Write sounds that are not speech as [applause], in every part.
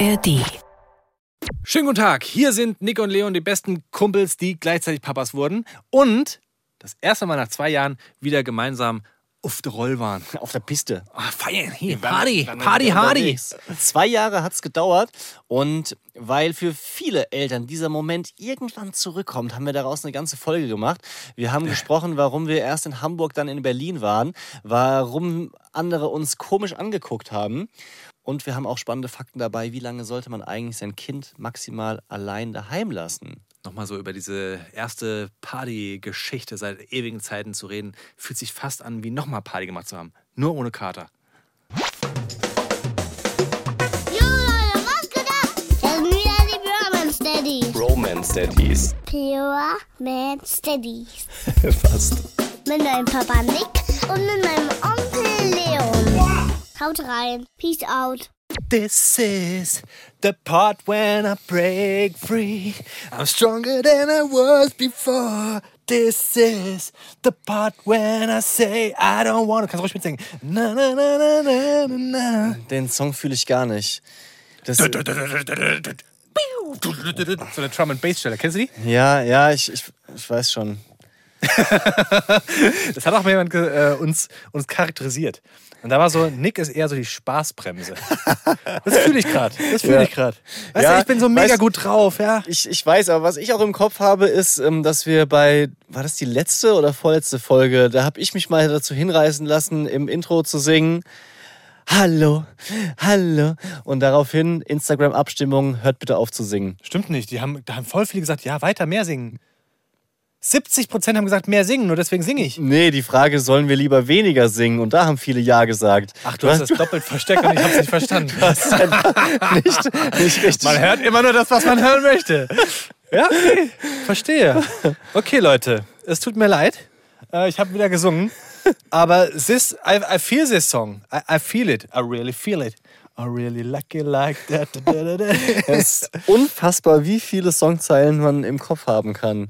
ARD. Schönen guten Tag, hier sind Nick und Leon, die besten Kumpels, die gleichzeitig Papas wurden und das erste Mal nach zwei Jahren wieder gemeinsam auf der Roll waren. [laughs] Auf der Piste. Ah, feiern, hier, Party, Party, Hardy. Zwei Jahre hat es gedauert und weil für viele Eltern dieser Moment irgendwann zurückkommt, haben wir daraus eine ganze Folge gemacht. Wir haben [laughs] gesprochen, warum wir erst in Hamburg, dann in Berlin waren, warum andere uns komisch angeguckt haben. Und wir haben auch spannende Fakten dabei, wie lange sollte man eigentlich sein Kind maximal allein daheim lassen. Nochmal so über diese erste Party-Geschichte seit ewigen Zeiten zu reden, fühlt sich fast an, wie nochmal Party gemacht zu haben. Nur ohne Kater. Jo Leute, was geht ab? Das sind wieder die Pure Man Steadies. Romance Daddies. Pure Man Steadies. [laughs] Fast. Mit meinem Papa Nick und mit meinem Onkel Leon. Haut rein. Peace out. This is the part when I break free. I'm stronger than I was before. This is the part when I say I don't want to. Kannst du ruhig mitsingen. Na, na, na, na, na, na, na. Den Song fühle ich gar nicht. Das, So eine Drum and Bass Stelle. Kennst du die? ja, ja, ich, ich, ich weiß schon. Das hat auch mal jemand äh, uns, uns charakterisiert. Und da war so, Nick ist eher so die Spaßbremse. Das fühle ich gerade. Das fühle Ja. ich gerade. Weißt Ja, du, ich bin so mega weißt- gut drauf, ja. Ich, ich weiß, aber was ich auch im Kopf habe, ist, ähm, dass wir bei, war das die letzte oder vorletzte Folge, da habe ich mich mal dazu hinreißen lassen, im Intro zu singen. Hallo, hallo. Und daraufhin Instagram-Abstimmung, hört bitte auf zu singen. Stimmt nicht. Die haben, da haben voll viele gesagt, ja, weiter, mehr singen. 70 Prozent haben gesagt, mehr singen, nur deswegen singe ich. Nee, die Frage, sollen wir lieber weniger singen? Und da haben viele Ja gesagt. Ach, du hast das doppelt versteckt und ich hab's nicht verstanden. nicht, nicht richtig. Man hört immer nur das, was man hören möchte. Ja, okay. Verstehe. Okay, Leute, es tut mir leid. Äh, Ich habe wieder gesungen. Aber this, I, I feel this song. I, I feel it. I really feel it. I really like it like that. Es ist unfassbar, wie viele Songzeilen man im Kopf haben kann.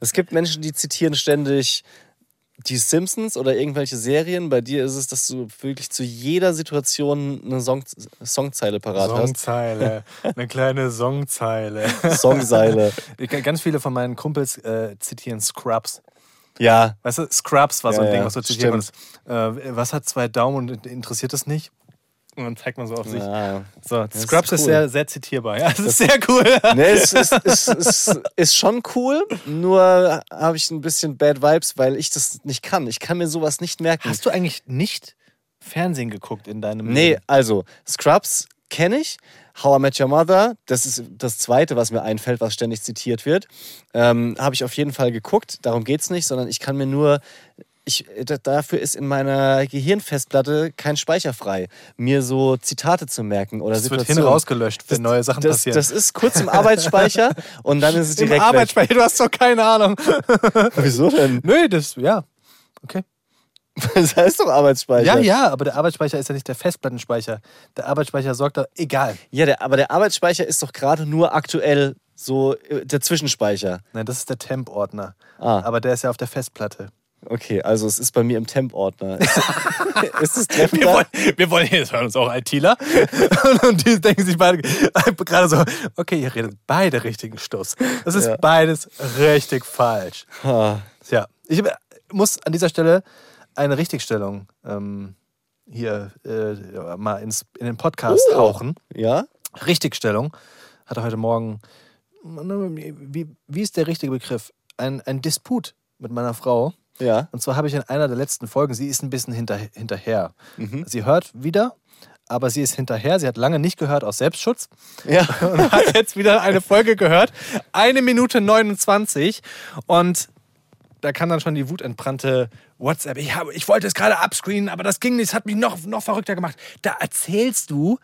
Es gibt Menschen, die zitieren ständig die Simpsons oder irgendwelche Serien. Bei dir ist es, dass du wirklich zu jeder Situation eine Song Songzeile parat Songzeile. Eine kleine Songzeile. hast. Songseile. [laughs] Ich- Ganz viele von meinen Kumpels äh, zitieren Scrubs. Ja, Weißt du, Scrubs war so ein Ja, Ding, was du zitieren konntest. Äh, was hat zwei Daumen und interessiert es nicht? Und dann zeigt man so auf sich. ja. So, ist Scrubs ist, cool. sehr, sehr zitierbar. Ja, das, ist sehr cool. [laughs] Nee, es ist, ist, ist, ist schon cool, nur habe ich ein bisschen Bad Vibes, weil ich das nicht kann. Ich kann mir sowas nicht merken. Hast du eigentlich nicht Fernsehen geguckt in deinem Nee, Leben? also Scrubs kenne ich. How I Met Your Mother, das ist das zweite, was mir einfällt, was ständig zitiert wird. Ähm, Habe ich auf jeden Fall geguckt. Darum geht es nicht, sondern ich kann mir nur. Ich, da- dafür ist in meiner Gehirnfestplatte kein Speicher frei, mir so Zitate zu merken oder Das wird hin Situationen. rausgelöscht, wenn neue Sachen das, passieren. Das ist kurz im Arbeitsspeicher [laughs] und dann ist es Im direkt weg. Arbeitsspeicher, du hast doch keine Ahnung. [laughs] Wieso denn? Nö, das, ja. Okay. [laughs] Das heißt doch Arbeitsspeicher. Ja, ja, aber der Arbeitsspeicher ist ja nicht der Festplattenspeicher. Der Arbeitsspeicher sorgt da, egal. Ja, der, aber der Arbeitsspeicher ist doch gerade nur aktuell so äh, der Zwischenspeicher. Nein, das ist der Temp-Ordner. Ah. Aber der ist ja auf der Festplatte. Okay, also es ist bei mir im Temp-Ordner. Ist, [laughs] ist das Treffen Wir wollen, wir wollen jetzt hören uns auch ITler. [laughs] Und die denken sich beide gerade so, okay, ihr redet beide richtigen Stuss. Das ist Ja. beides richtig falsch. Ah, Tja, ich muss an dieser Stelle eine Richtigstellung ähm, hier äh, mal ins, in den Podcast Oh. hauchen. Ja? Richtigstellung hatte heute Morgen, wie, wie ist der richtige Begriff? Ein, ein Disput mit meiner Frau. Ja. Und zwar habe ich in einer der letzten Folgen, sie ist ein bisschen hinter, hinterher. Mhm. Sie hört wieder, aber sie ist hinterher. Sie hat lange nicht gehört aus Selbstschutz Ja. [laughs] und hat jetzt wieder eine Folge gehört. Eine Minute 29. Und da kann dann schon die wutentbrannte WhatsApp. Ich, habe, ich wollte es gerade abscreenen, aber das ging nicht. Es hat mich noch, noch verrückter gemacht. Da erzählst du,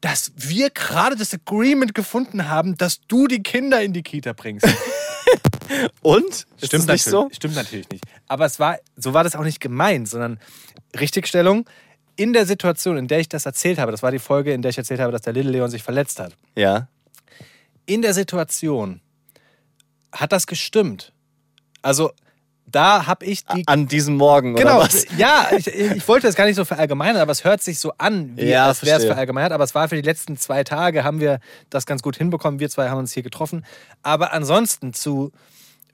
dass wir gerade das Agreement gefunden haben, dass du die Kinder in die Kita bringst. [laughs] [laughs] Und? Ist Stimmt das nicht natürlich, so? Stimmt natürlich nicht. Aber es war, so war das auch nicht gemeint, sondern Richtigstellung. In der Situation, in der ich das erzählt habe, das war die Folge, in der ich erzählt habe, dass der Little Leon sich verletzt hat. Ja. In der Situation hat das gestimmt. Also da habe ich die An diesem Morgen, Genau, oder was? ja, ich, ich wollte das gar nicht so verallgemeinern, aber es hört sich so an, wie Ja, als wäre es verallgemeinert. Aber es war für die letzten zwei Tage, haben wir das ganz gut hinbekommen. Wir zwei haben uns hier getroffen. Aber ansonsten zu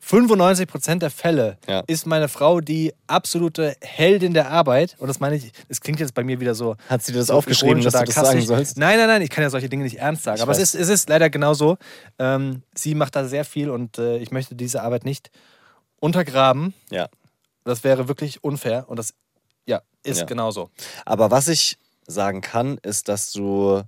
95 Prozent der Fälle Ja. ist meine Frau die absolute Heldin der Arbeit. Und das meine ich, es klingt jetzt bei mir wieder so. Hat sie dir das so aufgeschrieben, dass du oder das sagen sollst? Nein, nein, nein, ich kann ja solche Dinge nicht ernst sagen. Ich aber es ist, es ist leider genau so. Ähm, sie macht da sehr viel und äh, ich möchte diese Arbeit nicht untergraben. Ja. Das wäre wirklich unfair und das ja, ist Ja. genauso. Aber was ich sagen kann, ist, dass du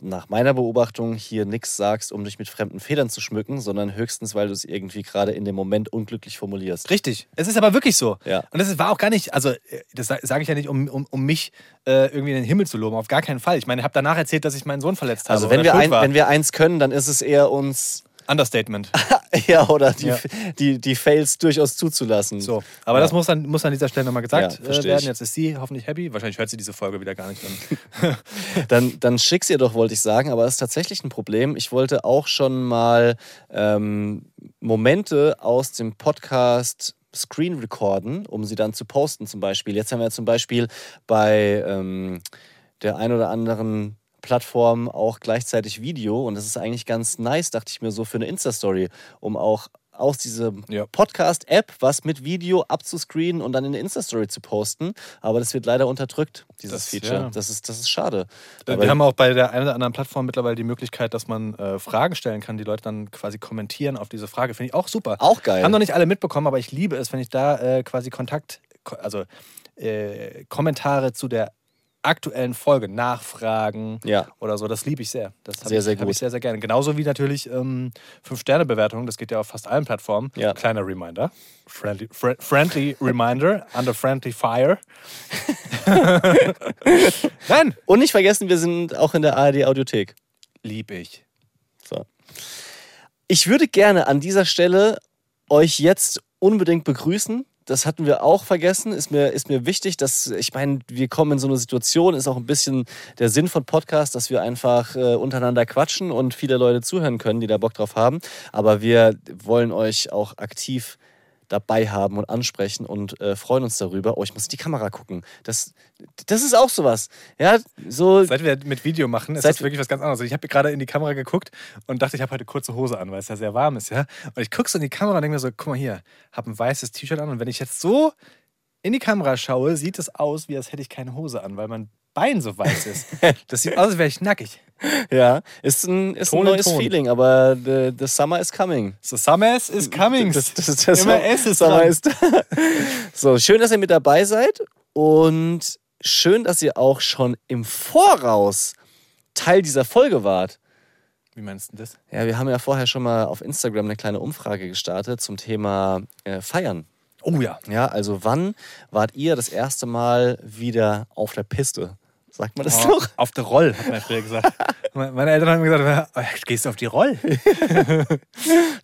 nach meiner Beobachtung hier nichts sagst, um dich mit fremden Federn zu schmücken, sondern höchstens, weil du es irgendwie gerade in dem Moment unglücklich formulierst. Richtig. Es ist aber wirklich so. Ja. Und das war auch gar nicht, also äh, das sage ich ja nicht, um, um, um mich äh, irgendwie in den Himmel zu loben, auf gar keinen Fall. Ich meine, ich habe danach erzählt, dass ich meinen Sohn verletzt habe. Also wenn wir, ein, wenn wir eins können, dann ist es eher uns Understatement. [laughs] ja oder die, Ja. die, die Fails durchaus zuzulassen. So. Aber Ja. das muss, dann, muss an dieser Stelle nochmal gesagt Ja, äh, werden. Jetzt ist sie hoffentlich happy. Wahrscheinlich hört sie diese Folge wieder gar nicht. Dann. [laughs] Dann, dann schick's ihr doch, wollte ich sagen, aber es ist tatsächlich ein Problem. Ich wollte auch schon mal ähm, Momente aus dem Podcast Screen recorden, um sie dann zu posten zum Beispiel. Jetzt haben wir zum Beispiel bei ähm, der ein oder anderen Plattform auch gleichzeitig Video und das ist eigentlich ganz nice, dachte ich mir so, für eine Insta-Story, um auch aus dieser Ja. Podcast-App was mit Video abzuscreenen und dann in eine Insta-Story zu posten. Aber das wird leider unterdrückt, dieses Das- Feature. ja. Das, ist, das ist schade. Wir Aber- haben auch bei der einen oder anderen Plattform mittlerweile die Möglichkeit, dass man äh, Fragen stellen kann, die Leute dann quasi kommentieren auf diese Frage. Finde ich auch super. Auch geil. Haben noch nicht alle mitbekommen, aber ich liebe es, wenn ich da äh, quasi Kontakt, ko- also äh, Kommentare zu der aktuellen Folge, Nachfragen Ja. oder so, das liebe ich sehr. Das Sehr, ich, sehr gut. Ich sehr, sehr gerne. Genauso wie natürlich ähm, 5-Sterne-Bewertungen, das geht ja auf fast allen Plattformen. Ja. Kleiner Reminder. Friendly, fri friendly Reminder under friendly fire. [laughs] Nein! Und nicht vergessen, wir sind auch in der ARD Audiothek. Lieb ich. So. Ich würde gerne an dieser Stelle euch jetzt unbedingt begrüßen. Das hatten wir auch vergessen. Ist mir, ist mir wichtig, dass, ich meine, wir kommen in so eine Situation, ist auch ein bisschen der Sinn von Podcast, dass wir einfach äh, untereinander quatschen und viele Leute zuhören können, die da Bock drauf haben. Aber wir wollen euch auch aktiv dabei haben und ansprechen und äh, freuen uns darüber. Oh, ich muss in die Kamera gucken. Das, das ist auch sowas. Ja, so. Seit wir mit Video machen, ist das wirklich was ganz anderes. Ich habe gerade in die Kamera geguckt und dachte, ich habe heute kurze Hose an, weil es ja sehr warm ist, ja. Und ich gucke so in die Kamera und denke mir so, guck mal hier, habe ein weißes T-Shirt an und wenn ich jetzt so in die Kamera schaue, sieht es aus, wie als hätte ich keine Hose an, weil mein Bein so weiß ist. [laughs] Das sieht aus, als wäre ich nackig. Ja, ist ein, ist Ton ein in neues Ton. Feeling, aber the, the summer is coming. So Summers is coming. Das, das, das, das Immer S ist Summer dran. ist [laughs] So, schön, dass ihr mit dabei seid und schön, dass ihr auch schon im Voraus Teil dieser Folge wart. Wie meinst du das? Ja, wir haben ja vorher schon mal auf Instagram eine kleine Umfrage gestartet zum Thema äh, Feiern. Oh ja. Ja, also wann wart ihr das erste Mal wieder auf der Piste? Sagt man das Oh, noch? Auf der Roll, hat mein früher gesagt. [laughs] Me- Meine Eltern haben gesagt, "Oh, gehst du auf die Roll? [laughs]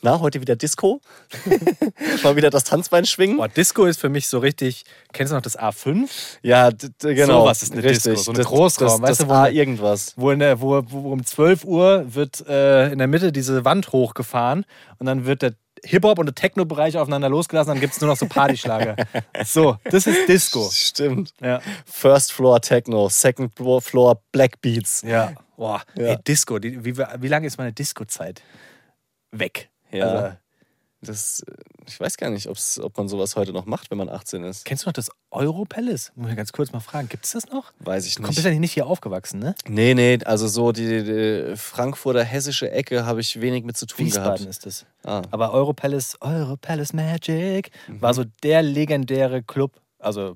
Na, heute wieder Disco? [laughs] Mal wieder das Tanzbein schwingen? Boah, Disco ist für mich so richtig, kennst du noch das A5? Ja, genau. Sowas ist eine Disco, so eine das, Großraum, Das, weißt das du, wo A man- irgendwas. wo, in der, wo, wo um 12 Uhr wird äh, in der Mitte diese Wand hochgefahren und dann wird der Hip-Hop und der Techno-Bereich aufeinander losgelassen, dann gibt es nur noch so Partyschlager. so, das ist Disco. Stimmt. Ja. First Floor Techno, Second Floor Black Beats. Ja. Boah, Ja. Ey, Disco, wie, wie lange ist meine Disco-Zeit weg? Ja. Also, Das, äh, ich weiß gar nicht, ob's, ob man sowas heute noch macht, wenn man 18 ist. kennst du noch das Euro-Palace? Muss ich ganz kurz mal fragen, gibt es das noch? Weiß ich Du kommst nicht. ja nicht hier aufgewachsen, ne? Nee, nee, also so die, die Frankfurter hessische Ecke habe ich wenig mit zu tun Wiesbaden gehabt. ist das. Ah. Aber Europalace, Europalace Magic Mhm. war so der legendäre Club, also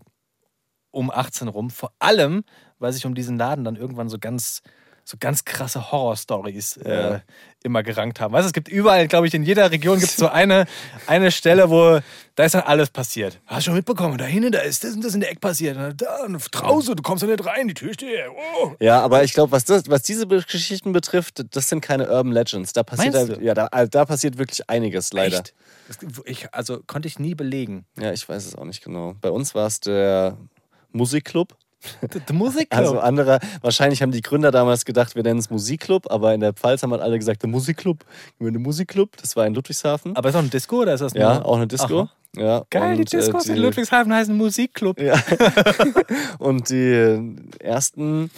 um 18 rum. Vor allem, weil sich um diesen Laden dann irgendwann so ganz, so ganz krasse Horror-Stories Ja. äh, immer gerankt haben. Weißt du, es gibt überall, glaube ich, in jeder Region gibt es so eine, eine Stelle, wo da ist dann alles passiert. Hast du schon mitbekommen, da hinten, da ist das und das in der Eck passiert. Da, draußen, du kommst da nicht rein, die Tür steht. Oh. Ja, aber ich glaube, was, das- was diese Geschichten betrifft, das sind keine Urban Legends. Da passiert, Meinst da, ja, da, also da passiert wirklich einiges, leider. Echt? Ich, also konnte ich nie belegen. Ja, ich weiß es auch nicht genau. Bei uns war es der Musikclub. [laughs] Der Musikclub. Also andere, wahrscheinlich haben die Gründer damals gedacht, wir nennen es Musikclub, aber in der Pfalz haben halt alle gesagt, der Musikclub. Wir den Musikclub. Das war in Ludwigshafen. aber ist das ein Disco oder ist das ja, auch eine Disco. Aha. Ja, Geil, die und, äh, Discos in Ludwigshafen heißen Musikclub. Ja. [laughs] und die ersten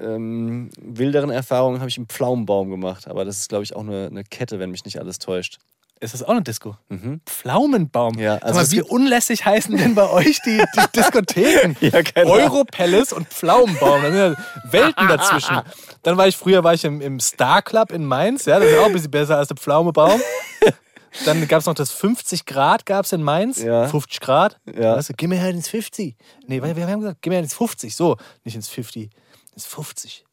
ähm, wilderen Erfahrungen habe ich im Pflaumenbaum gemacht. Aber das ist, glaube ich, auch eine, eine Kette, wenn mich nicht alles täuscht. Ist das auch eine Disco? Mhm. Pflaumenbaum. Ja, also mal, es wie unlässig heißen denn bei euch die, die [laughs] Diskotheken? Ja. Europalace und Pflaumenbaum. Da sind ja Welten [laughs] dazwischen. Dann war ich früher war ich im, im Star Club in Mainz. Ja, das ist auch ein bisschen besser als der Pflaumenbaum. [laughs] Dann gab es noch das 50 Grad gab's in Mainz. Ja. 50 Grad. Ja. Weißt du, geh mir halt ins 50. Nee, wir wir haben gesagt, geh mir halt ins 50. So, nicht ins 50. Ins 50.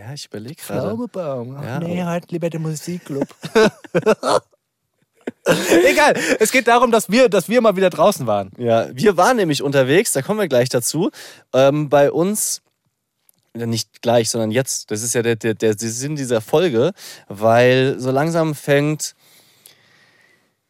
Ja, ich überlege gerade. Pflaumenbaum. Ach, Ja, nee, aber- halt lieber den Musikclub. [laughs] [laughs] Egal, es geht darum, dass wir, dass wir mal wieder draußen waren. Ja, wir waren nämlich unterwegs, da kommen wir gleich dazu. Ähm, bei uns, ja, nicht gleich, sondern jetzt, das ist ja der, der, der Sinn dieser Folge, weil so langsam fängt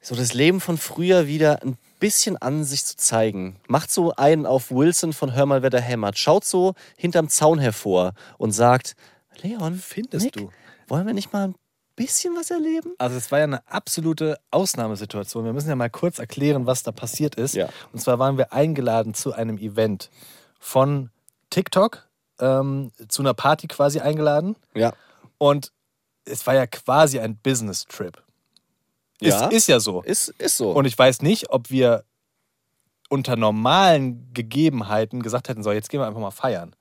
so das Leben von früher wieder ein bisschen an sich zu zeigen. Macht so einen auf Wilson von Hör mal, wer da hämmert. Schaut so hinterm Zaun hervor und sagt, Leon, Findest Nick, du? wollen wir nicht mal ein bisschen was erleben? Also es war ja eine absolute Ausnahmesituation. Wir müssen ja mal kurz erklären, was da passiert ist. Ja. Und zwar waren wir eingeladen zu einem Event von TikTok, ähm, zu einer Party quasi eingeladen. Ja. Und es war ja quasi ein Business-Trip. Ja. Ist, ist ja so. Ist, ist so. Und ich weiß nicht, ob wir unter normalen Gegebenheiten gesagt hätten, so, jetzt gehen wir einfach mal feiern.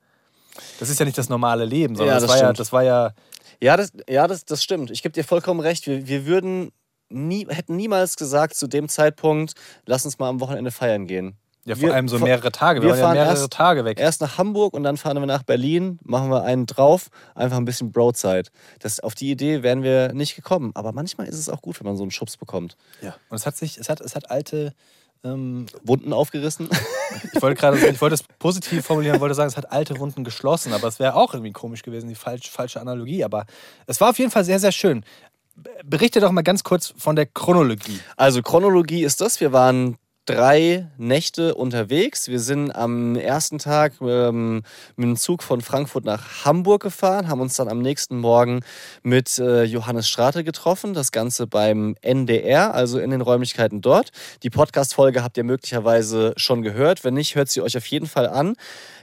Das ist ja nicht das normale Leben, sondern Ja, das, das war ja, das war ja, Ja, das, ja das, das stimmt. Ich gebe dir vollkommen recht. Wir, wir würden nie, hätten niemals gesagt zu dem Zeitpunkt, lass uns mal am Wochenende feiern gehen. Ja vor Wir- allem so mehrere Tage. Wir, wir waren ja fahren mehrere erst- Tage weg. Erst nach Hamburg und dann fahren wir nach Berlin, machen wir einen drauf, einfach ein bisschen Broadside. Das, auf die Idee wären wir nicht gekommen. Aber manchmal ist es auch gut, wenn man so einen Schubs bekommt. Ja. Und es hat sich, es hat, es hat alte, ähm, Wunden aufgerissen. [laughs] ich wollte gerade, ich wollte es positiv formulieren, wollte sagen, es hat alte Wunden geschlossen, aber es wäre auch irgendwie komisch gewesen, die falsch, falsche Analogie. Aber es war auf jeden Fall sehr, sehr schön. Berichte doch mal ganz kurz von der Chronologie. Also Chronologie ist das. Wir waren drei Nächte unterwegs. Wir sind am ersten Tag ähm, mit dem Zug von Frankfurt nach Hamburg gefahren, haben uns dann am nächsten Morgen mit äh, Johannes Strate getroffen. Das Ganze beim NDR, also in den Räumlichkeiten dort. Die Podcast-Folge habt ihr möglicherweise schon gehört. Wenn nicht, hört sie euch auf jeden Fall an.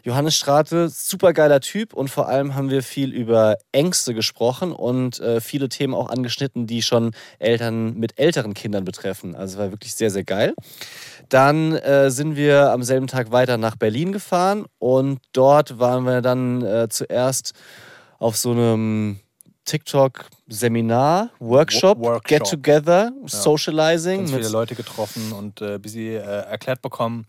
Johannes Strate, supergeiler Typ und vor allem haben wir viel über Ängste gesprochen und äh, viele Themen auch angeschnitten, die schon Eltern mit älteren Kindern betreffen. Also war wirklich sehr, sehr geil. Dann äh, sind wir am selben Tag weiter nach Berlin gefahren und dort waren wir dann äh, zuerst auf so einem TikTok-Seminar, Workshop, Wo- Workshop. Get Together, Socializing. Ganz viele Leute getroffen und äh, bis sie äh, erklärt bekommen,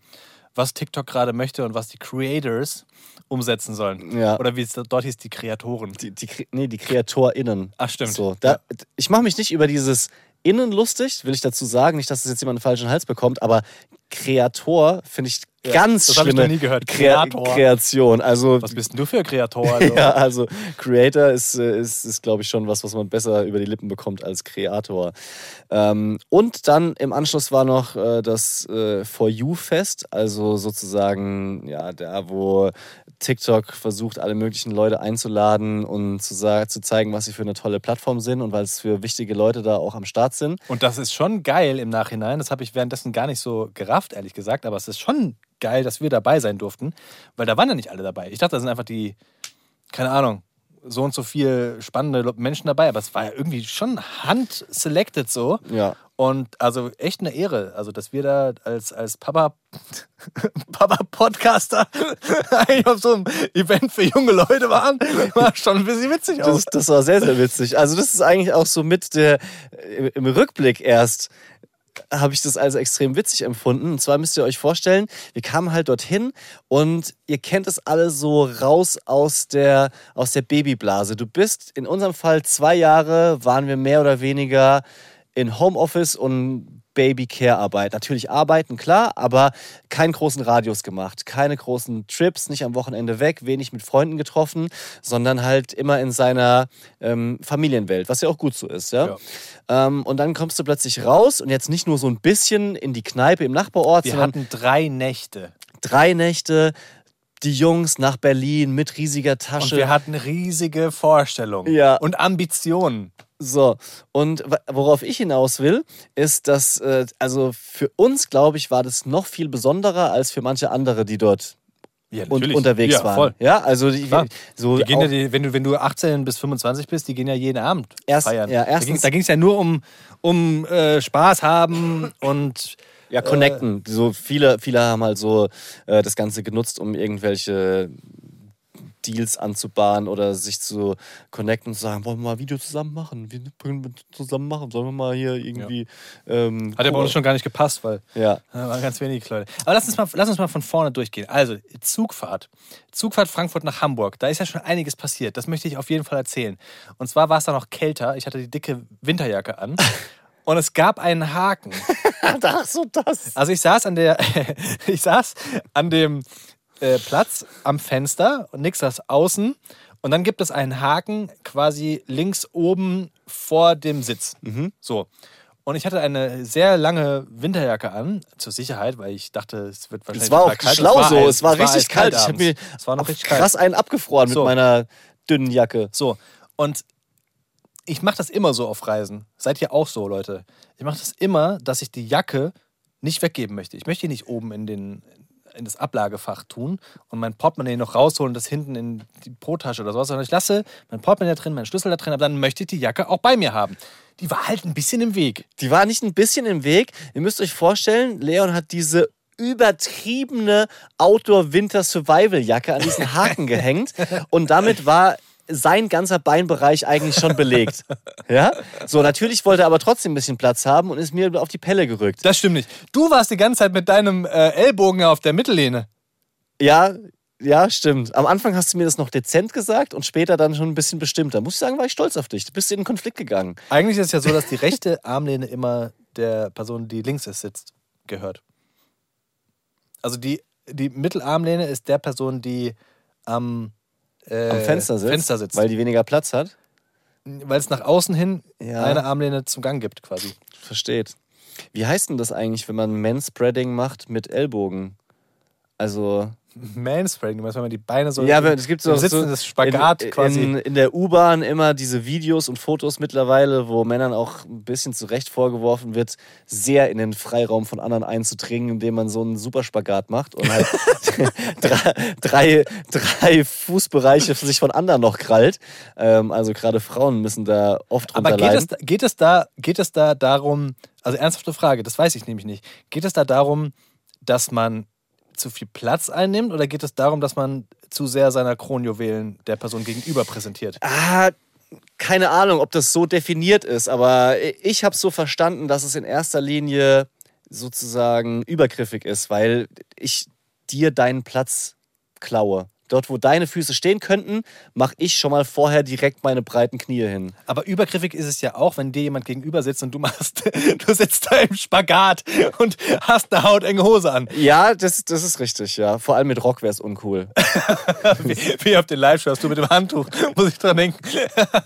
was TikTok gerade möchte und was die Creators umsetzen sollen. Ja. Oder wie es dort hieß, die Kreatoren. die, die, nee, die KreatorInnen. Ach, stimmt. So, da, Ich mache mich nicht über dieses Innen lustig, will ich dazu sagen. Nicht, dass das jetzt jemand einen falschen Hals bekommt, aber Kreator finde ich Ja, ganz das hab ich schlimme noch nie gehört. Krea Kreator. Kreation. Also, Was bist denn du für Kreator? Also? [laughs] ja, also Creator ist, äh, ist, ist glaube ich, schon was, was man besser über die Lippen bekommt als Kreator. Ähm, und dann im Anschluss war noch äh, das äh, For You-Fest, also sozusagen, ja, da, wo TikTok versucht, alle möglichen Leute einzuladen und zu, sa- zu zeigen, was sie für eine tolle Plattform sind und weil es für wichtige Leute da auch am Start sind. Und das ist schon geil im Nachhinein. Das habe ich währenddessen gar nicht so gerafft, ehrlich gesagt. Aber es ist schon geil, dass wir dabei sein durften. Weil da waren ja nicht alle dabei. Ich dachte, da sind einfach die, keine Ahnung, so und so viel spannende Menschen dabei. Aber es war ja irgendwie schon hand-selected so. Ja. Und also echt eine Ehre, also dass wir da als, als Papa, [laughs] Papa-Podcaster [laughs] eigentlich auf so einem Event für junge Leute waren, war schon ein bisschen witzig auch. Das, das war sehr, sehr witzig. Also, das ist eigentlich auch so mit der, im Rückblick erst habe ich das also extrem witzig empfunden. Und zwar müsst ihr euch vorstellen, wir kamen halt dorthin und ihr kennt es alle so raus aus der, aus der Babyblase. Du bist in unserem Fall zwei Jahre, waren wir mehr oder weniger in Homeoffice und Babycare-Arbeit. Natürlich arbeiten, klar, aber keinen großen Radius gemacht, keine großen Trips, nicht am Wochenende weg, wenig mit Freunden getroffen, sondern halt immer in seiner ähm, Familienwelt, was ja auch gut so ist. Ja? Ähm, und dann kommst du plötzlich raus und jetzt nicht nur so ein bisschen in die Kneipe im Nachbarort, Wir sondern hatten drei Nächte. drei Nächte, die Jungs nach Berlin mit riesiger Und Tasche. wir hatten riesige Vorstellungen Ja. und Ambitionen. So, und worauf ich hinaus will, ist, dass, äh, also für uns, glaube ich, war das noch viel besonderer als für manche andere, die dort Ja, un unterwegs ja, waren. Voll. Ja, also die, so Die gehen ja, die, wenn, du, wenn du 18 bis 25 bist, die gehen ja jeden Abend Erst- feiern. ja, da ging erstens- es ja nur um, um äh, Spaß haben und ja, connecten. So viele, viele haben halt so äh, das Ganze genutzt, um irgendwelche Deals anzubahnen oder sich zu connecten und zu sagen, wollen wir mal ein Video zusammen machen? Wir können wir zusammen machen. Sollen wir mal hier irgendwie. Ähm, hat ja bei uns schon gar nicht gepasst, weil Ja. da waren ganz wenige Leute. Aber lass uns, mal, lass uns mal von vorne durchgehen. Also, Zugfahrt. Zugfahrt Frankfurt nach Hamburg. Da ist ja schon einiges passiert. Das möchte ich auf jeden Fall erzählen. Und zwar war es da noch kälter. Ich hatte die dicke Winterjacke an. [laughs] Und es gab einen Haken. [laughs] Ach so, das. Also ich saß an der, [laughs] ich saß an dem äh, Platz am Fenster und nix saß außen. Und dann gibt es einen Haken quasi links oben vor dem Sitz. So. Und ich hatte eine sehr lange Winterjacke an, zur Sicherheit, weil ich dachte, es wird wahrscheinlich Es war auch kalt. schlau Es so, eis- es war richtig eiskalt kalt. Ich habe mir es war noch richtig kalt. krass einen abgefroren So. mit meiner dünnen Jacke. So, und ich mache das immer so auf Reisen. Seid ihr auch so, Leute? Ich mache das immer, dass ich die Jacke nicht weggeben möchte. Ich möchte die nicht oben in, den, in das Ablagefach tun und mein Portemonnaie noch rausholen, das hinten in die Brotasche oder sowas, sondern ich lasse mein Portemonnaie da drin, meinen Schlüssel da drin, aber dann möchte ich die Jacke auch bei mir haben. Die war halt ein bisschen im Weg. Die war nicht ein bisschen im Weg. Ihr müsst euch vorstellen, Leon hat diese übertriebene Outdoor-Winter-Survival-Jacke an diesen Haken [laughs] gehängt und damit war sein ganzer Beinbereich eigentlich schon belegt. [laughs] Ja? So, natürlich wollte er aber trotzdem ein bisschen Platz haben und ist mir auf die Pelle gerückt. Das stimmt nicht. Du warst die ganze Zeit mit deinem äh, Ellbogen auf der Mittellehne. Ja, ja, stimmt. Am Anfang hast du mir das noch dezent gesagt und später dann schon ein bisschen bestimmter. Muss ich sagen, war ich stolz auf dich. Du bist in den Konflikt gegangen. Eigentlich ist es ja so, dass die rechte Armlehne immer der Person, die links ist, sitzt, gehört. Also die, die Mittelarmlehne ist der Person, die am, äh, Am Fenster sitzt, Fenster sitzt. weil die weniger Platz hat. Weil es nach außen hin Ja. eine Armlehne zum Gang gibt, quasi. Versteht. Wie heißt denn das eigentlich, wenn man Manspreading macht mit Ellbogen? Also, Manspreading, du meinst, wenn man die Beine so ja, aber es gibt so, Sitzen, so das Spagat in, quasi. In, in der U-Bahn immer diese Videos und Fotos mittlerweile, wo Männern auch ein bisschen zu Recht vorgeworfen wird, sehr in den Freiraum von anderen einzudringen, indem man so einen Superspagat macht und halt [laughs] drei, drei, drei Fußbereiche sich von anderen noch krallt. Ähm, also gerade Frauen müssen da oft Aber drunter geht leiden. es, geht, es da, geht es da darum, also ernsthafte Frage, das weiß ich nämlich nicht. Geht es da darum, dass man zu viel Platz einnimmt oder geht es darum, dass man zu sehr seiner Kronjuwelen der Person gegenüber präsentiert? Ah, keine Ahnung, ob das so definiert ist, aber ich habe so verstanden, dass es in erster Linie sozusagen übergriffig ist, weil ich dir deinen Platz klaue. Dort, wo deine Füße stehen könnten, mache ich schon mal vorher direkt meine breiten Knie hin. Aber übergriffig ist es ja auch, wenn dir jemand gegenüber sitzt und du machst, [laughs] du sitzt da im Spagat und hast eine hautenge Hose an. Ja, das, das ist richtig, ja. Vor allem mit Rock wäre es uncool. [laughs] Wie, wie auf den Live-Shows, du mit dem Handtuch, [laughs] muss ich dran denken.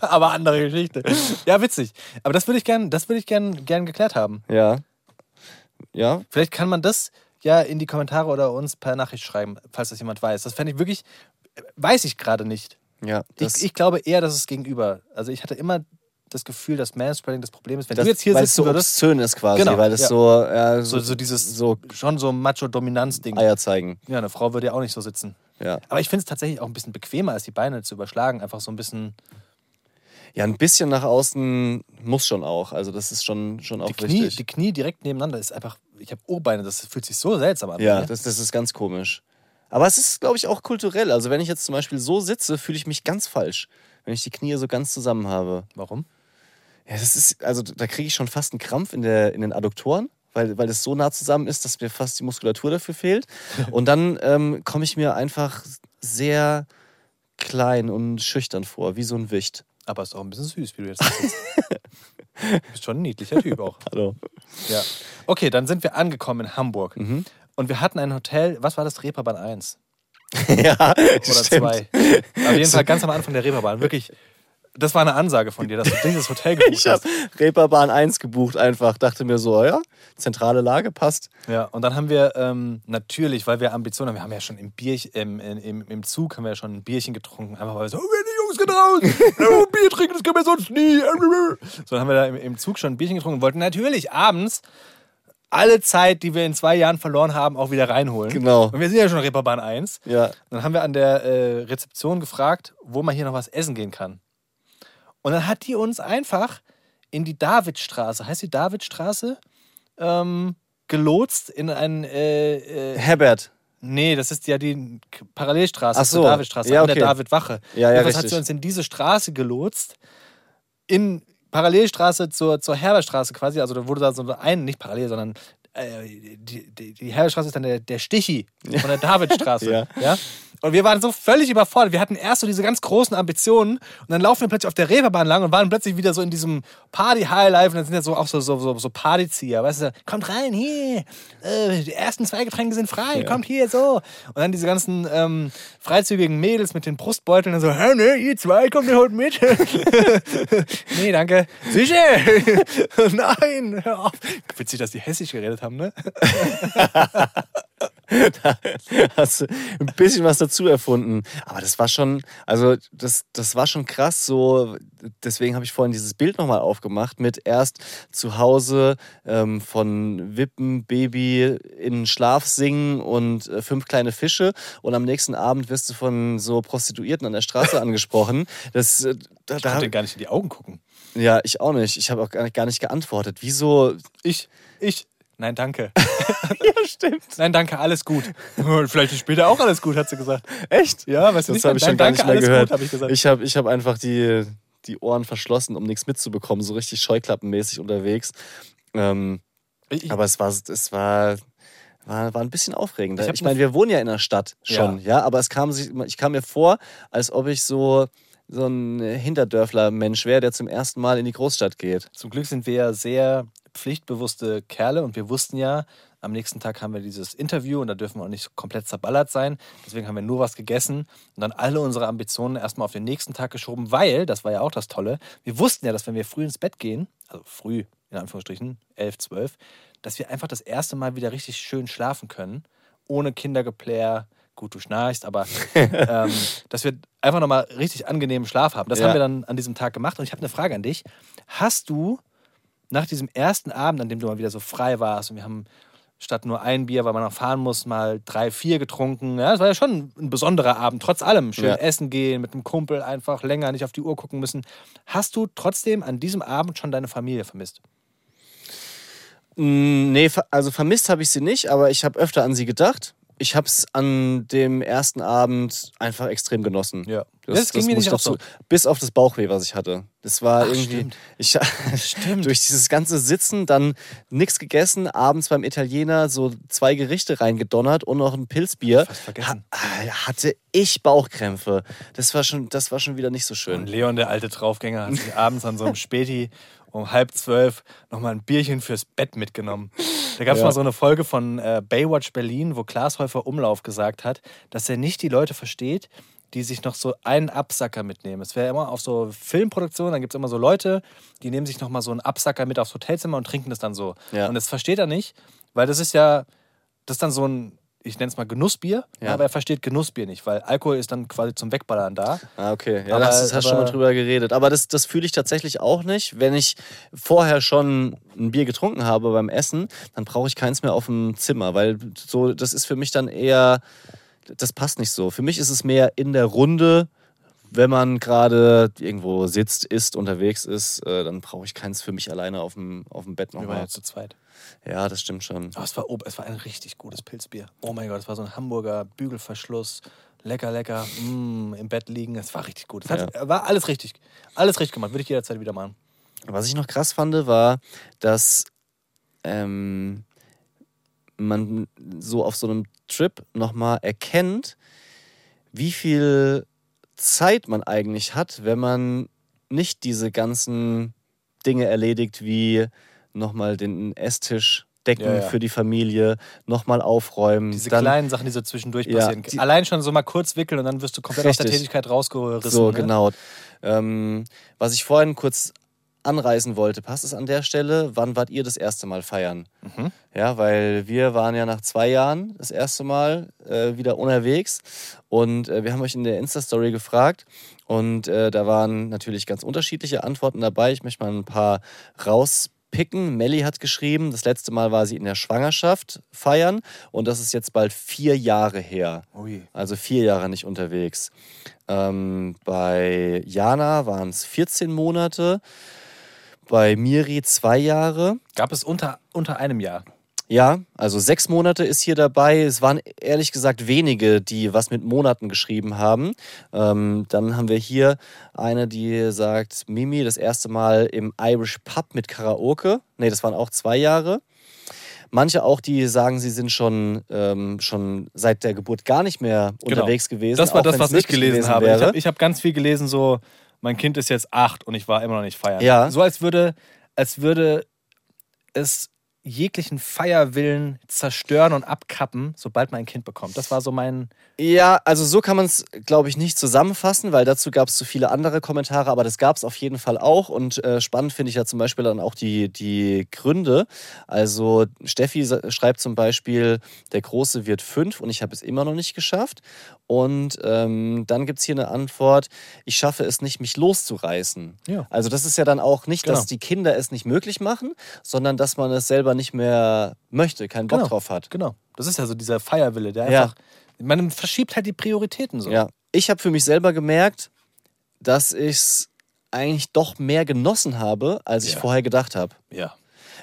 Aber andere Geschichte. Ja, witzig. Aber das würde ich gern, das würde ich gern, gern geklärt haben. Ja. Ja, Vielleicht kann man das ja in die Kommentare oder uns per Nachricht schreiben, falls das jemand weiß. Das fände ich wirklich, weiß ich gerade nicht. ja. Das, Ich, ich glaube eher, dass es gegenüber. Also ich hatte immer das Gefühl, dass Manspreading das Problem ist. Wenn das, du jetzt hier weil es sitzen so würdest, obszön ist quasi, Genau, weil es ja. so, ja, so, so, so dieses, so schon so Macho-Dominanz-Ding. Eier zeigen. Ja, eine Frau würde ja auch nicht so sitzen. Ja. Aber ich finde es tatsächlich auch ein bisschen bequemer, als die Beine zu überschlagen. Einfach so ein bisschen Ja, ein bisschen nach außen muss schon auch. Also das ist schon, schon auch die Knie, wichtig. die Knie direkt nebeneinander ist einfach. Ich habe O-Beine, das fühlt sich so seltsam an. ja, ne? das, das ist ganz komisch. Aber es ist, glaube ich, auch kulturell. Also wenn ich jetzt zum Beispiel so sitze, fühle ich mich ganz falsch. Wenn ich die Knie so ganz zusammen habe. Warum? Ja, das ist, also da kriege ich schon fast einen Krampf in, der, in den Adduktoren, weil, weil das so nah zusammen ist, dass mir fast die Muskulatur dafür fehlt. [laughs] Und dann ähm, komme ich mir einfach sehr klein und schüchtern vor, wie so ein Wicht. Aber ist auch ein bisschen süß, wie du jetzt sitzt. [laughs] du bist schon ein niedlicher Typ auch. Hallo. Ja. Okay, dann sind wir angekommen in Hamburg. Mhm. Und wir hatten ein Hotel, was war das? Reeperbahn 1 [laughs] ja, oder stimmt. 2. Auf jeden Fall ganz am Anfang der Reeperbahn. Wirklich Das war eine Ansage von dir, dass du [laughs] dieses Hotel gebucht Ich hast. Reeperbahn 1 gebucht einfach. Dachte mir so, ja, zentrale Lage passt. Ja, und dann haben wir ähm, natürlich, weil wir Ambitionen haben, wir haben ja schon im, Bier, in- im, im Zug haben wir ja schon ein Bierchen getrunken, einfach weil wir so, oh, die Jungs gehen raus, [laughs] oh, Bier trinken, das können wir sonst nie. So, dann haben wir da im, im Zug schon ein Bierchen getrunken und wollten natürlich abends alle Zeit, die wir in zwei Jahren verloren haben, auch wieder reinholen. Genau. Und wir sind ja schon Reeperbahn 1. Ja. Dann haben wir an der äh, Rezeption gefragt, wo man hier noch was essen gehen kann. Und dann hat die uns einfach in die Davidstraße, heißt die Davidstraße, ähm, gelotst in ein, äh, äh, Herbert. nee, das ist ja die Parallelstraße Ach zur so. Davidstraße, Ja, an der okay. Davidwache. Ja, ja, Jedenfalls hat richtig. sie uns in diese Straße gelotst, in Parallelstraße zur, zur Herberstraße quasi, also da wurde da so ein, nicht parallel, sondern äh, die, die, die Herberstraße ist dann der, der Stichi von der [laughs] Davidstraße. Ja. ja. Und wir waren so völlig überfordert. Wir hatten erst so diese ganz großen Ambitionen und dann laufen wir plötzlich auf der Reeperbahn lang und waren plötzlich wieder so in diesem Party-Highlife und dann sind ja so auch so, so, so, so Partyzieher, weißt du, kommt rein, hier, äh, die ersten zwei Getränke sind frei, kommt hier, so. Und dann diese ganzen ähm, freizügigen Mädels mit den Brustbeuteln und so, hä, ne, ihr zwei, kommt ihr heute mit? [laughs] nee, danke. Sicher? [laughs] Nein, hör auf. Witzig, dass die hessisch geredet haben, ne? [laughs] Hast du ein bisschen was dazu erfunden. Aber das war schon, also das, das war schon krass. So, deswegen habe ich vorhin dieses Bild nochmal aufgemacht mit erst zu Hause ähm, von Wippen, Baby in Schlaf singen und äh, fünf kleine Fische. Und am nächsten Abend wirst du von so Prostituierten an der Straße [laughs] angesprochen. Das, äh, da, Ich da, konnte gar nicht in die Augen gucken. ja, ich auch nicht. Ich habe auch gar nicht, gar nicht geantwortet. Wieso? Ich, ich, nein, danke. [laughs] [laughs] Ja, stimmt. Nein, danke, alles gut. [laughs] Vielleicht später auch alles gut, hat sie gesagt. Echt? Ja, weißt du Das habe ich schon gar danke, nicht mehr gehört. Gut, hab ich habe ich hab einfach die, die Ohren verschlossen, um nichts mitzubekommen, so richtig scheuklappenmäßig unterwegs. Ähm, Ich- aber es war, es war, war, war ein bisschen aufregend. Ich Ich, meine, wir wohnen ja in der Stadt schon, ja, aber es kam sich, ich kam mir vor, als ob ich so, so ein Hinterdörfler-Mensch wäre, der zum ersten Mal in die Großstadt geht. Zum Glück sind wir ja sehr pflichtbewusste Kerle und wir wussten ja, am nächsten Tag haben wir dieses Interview und da dürfen wir auch nicht komplett zerballert sein. Deswegen haben wir nur was gegessen und dann alle unsere Ambitionen erstmal auf den nächsten Tag geschoben, weil, das war ja auch das Tolle, wir wussten ja, dass wenn wir früh ins Bett gehen, also früh in Anführungsstrichen, 11, 12, dass wir einfach das erste Mal wieder richtig schön schlafen können, ohne Kindergeplär. Gut, du schnarchst, aber [laughs] ähm, dass wir einfach nochmal richtig angenehmen Schlaf haben. Das Ja. haben wir dann an diesem Tag gemacht und ich habe eine Frage an dich. Hast du nach diesem ersten Abend, an dem du mal wieder so frei warst und wir haben statt nur ein Bier, weil man noch fahren muss, mal drei, vier getrunken. Ja, das war ja schon ein besonderer Abend, trotz allem. Schön Ja. essen gehen, mit einem Kumpel einfach länger nicht auf die Uhr gucken müssen. Hast du trotzdem an diesem Abend schon deine Familie vermisst? Mm, Nee, also vermisst habe ich sie nicht, aber ich habe öfter an sie gedacht. Ich habe es an dem ersten Abend einfach extrem genossen. Ja. Das, Das ging mir muss nicht ich auch so. dazu- Bis auf das Bauchweh, was ich hatte. Das war Ach, irgendwie. stimmt. Ich, [laughs] Stimmt. durch dieses ganze Sitzen, dann nichts gegessen, abends beim Italiener so zwei Gerichte reingedonnert und noch ein Pilzbier. Fast vergessen. Ha- hatte ich Bauchkrämpfe. Das war schon, das war schon wieder nicht so schön. Und Leon, der alte Draufgänger, hat sich [laughs] abends an so einem Späti um halb zwölf nochmal ein Bierchen fürs Bett mitgenommen. Da gab es Ja. mal so eine Folge von äh, Baywatch Berlin, wo Klaas Häufer Umlauf gesagt hat, dass er nicht die Leute versteht, die sich noch so einen Absacker mitnehmen. Es wäre immer auf so Filmproduktionen, dann gibt es immer so Leute, die nehmen sich nochmal so einen Absacker mit aufs Hotelzimmer und trinken das dann so. Ja. Und das versteht er nicht, weil das ist ja, das ist dann so ein, ich nenne es mal Genussbier, Ja. aber er versteht Genussbier nicht, weil Alkohol ist dann quasi zum Wegballern da. Ah, okay. Ja, Aber- das ist, hast schon mal aber- drüber geredet. Aber das, das fühle ich tatsächlich auch nicht. Wenn ich vorher schon ein Bier getrunken habe beim Essen, dann brauche ich keins mehr auf dem Zimmer, weil so, das ist für mich dann eher, das passt nicht so. Für mich ist es mehr in der Runde, wenn man gerade irgendwo sitzt, isst, unterwegs ist, äh, dann brauche ich keins für mich alleine auf dem, auf dem Bett Wir waren nochmal. ja zu zweit. Ja, das stimmt schon. Aber es war, ob- es war ein richtig gutes Pilzbier. Oh mein Gott, es war so ein Hamburger Bügelverschluss. Lecker, lecker. Mm, Im Bett liegen. Es war richtig gut. Es hat, War alles richtig. Alles richtig gemacht. Würde ich jederzeit wieder machen. Was ich noch krass fand, war, dass ähm, man so auf so einem Trip nochmal erkennt, wie viel Zeit man eigentlich hat, wenn man nicht diese ganzen Dinge erledigt, wie nochmal den Esstisch decken Ja, ja. für die Familie, nochmal aufräumen. Diese dann, kleinen Sachen, die so zwischendurch Ja, passieren. die- Allein schon so mal kurz wickeln und dann wirst du komplett aus der Richtig. Tätigkeit rausgerissen. So, ne? genau. Ähm, was ich vorhin kurz anreißen wollte, passt es an der Stelle? Wann wart ihr das erste Mal feiern? Mhm. Ja, weil wir waren ja nach zwei Jahren das erste Mal äh, wieder unterwegs und äh, wir haben euch in der Insta-Story gefragt und äh, da waren natürlich ganz unterschiedliche Antworten dabei. Ich möchte mal ein paar rauspicken. Melly hat geschrieben, das letzte Mal war sie in der Schwangerschaft feiern und das ist jetzt bald vier Jahre her. Ui. Also vier Jahre nicht unterwegs. Ähm, bei Jana waren es 14 Monate, bei Miri zwei Jahre. Gab es unter, unter einem Jahr. Ja, also sechs Monate ist hier dabei. Es waren ehrlich gesagt wenige, die was mit Monaten geschrieben haben. Ähm, dann haben wir hier eine, die sagt, Mimi, das erste Mal im Irish Pub mit Karaoke. Nee, das waren auch zwei Jahre. Manche auch, die sagen, sie sind schon, ähm, schon seit der Geburt gar nicht mehr unterwegs gewesen. Genau. Das war das, was ich gelesen habe. Ich wäre. habe ich hab ganz viel gelesen, so, mein Kind ist jetzt acht und ich war immer noch nicht feiern. Ja. So als würde, als würde es jeglichen Feierwillen zerstören und abkappen, sobald man ein Kind bekommt. Das war so mein. Ja, also so kann man es, glaube ich, nicht zusammenfassen, weil dazu gab es so viele andere Kommentare, aber das gab es auf jeden Fall auch. Und äh, spannend finde ich ja zum Beispiel dann auch die, die Gründe. Also Steffi schreibt zum Beispiel, der Große wird fünf und ich habe es immer noch nicht geschafft. Und ähm, dann gibt es hier eine Antwort, ich schaffe es nicht, mich loszureißen. Ja. Also das ist ja dann auch nicht, dass Genau. die Kinder es nicht möglich machen, sondern dass man es selber nicht mehr möchte, keinen Bock Genau. drauf hat. Genau. Das ist ja so dieser Feierwille, der Ja. einfach. Man verschiebt halt die Prioritäten so. Ja. Ich habe für mich selber gemerkt, dass ich es eigentlich doch mehr genossen habe, als ich Ja. vorher gedacht habe. Ja.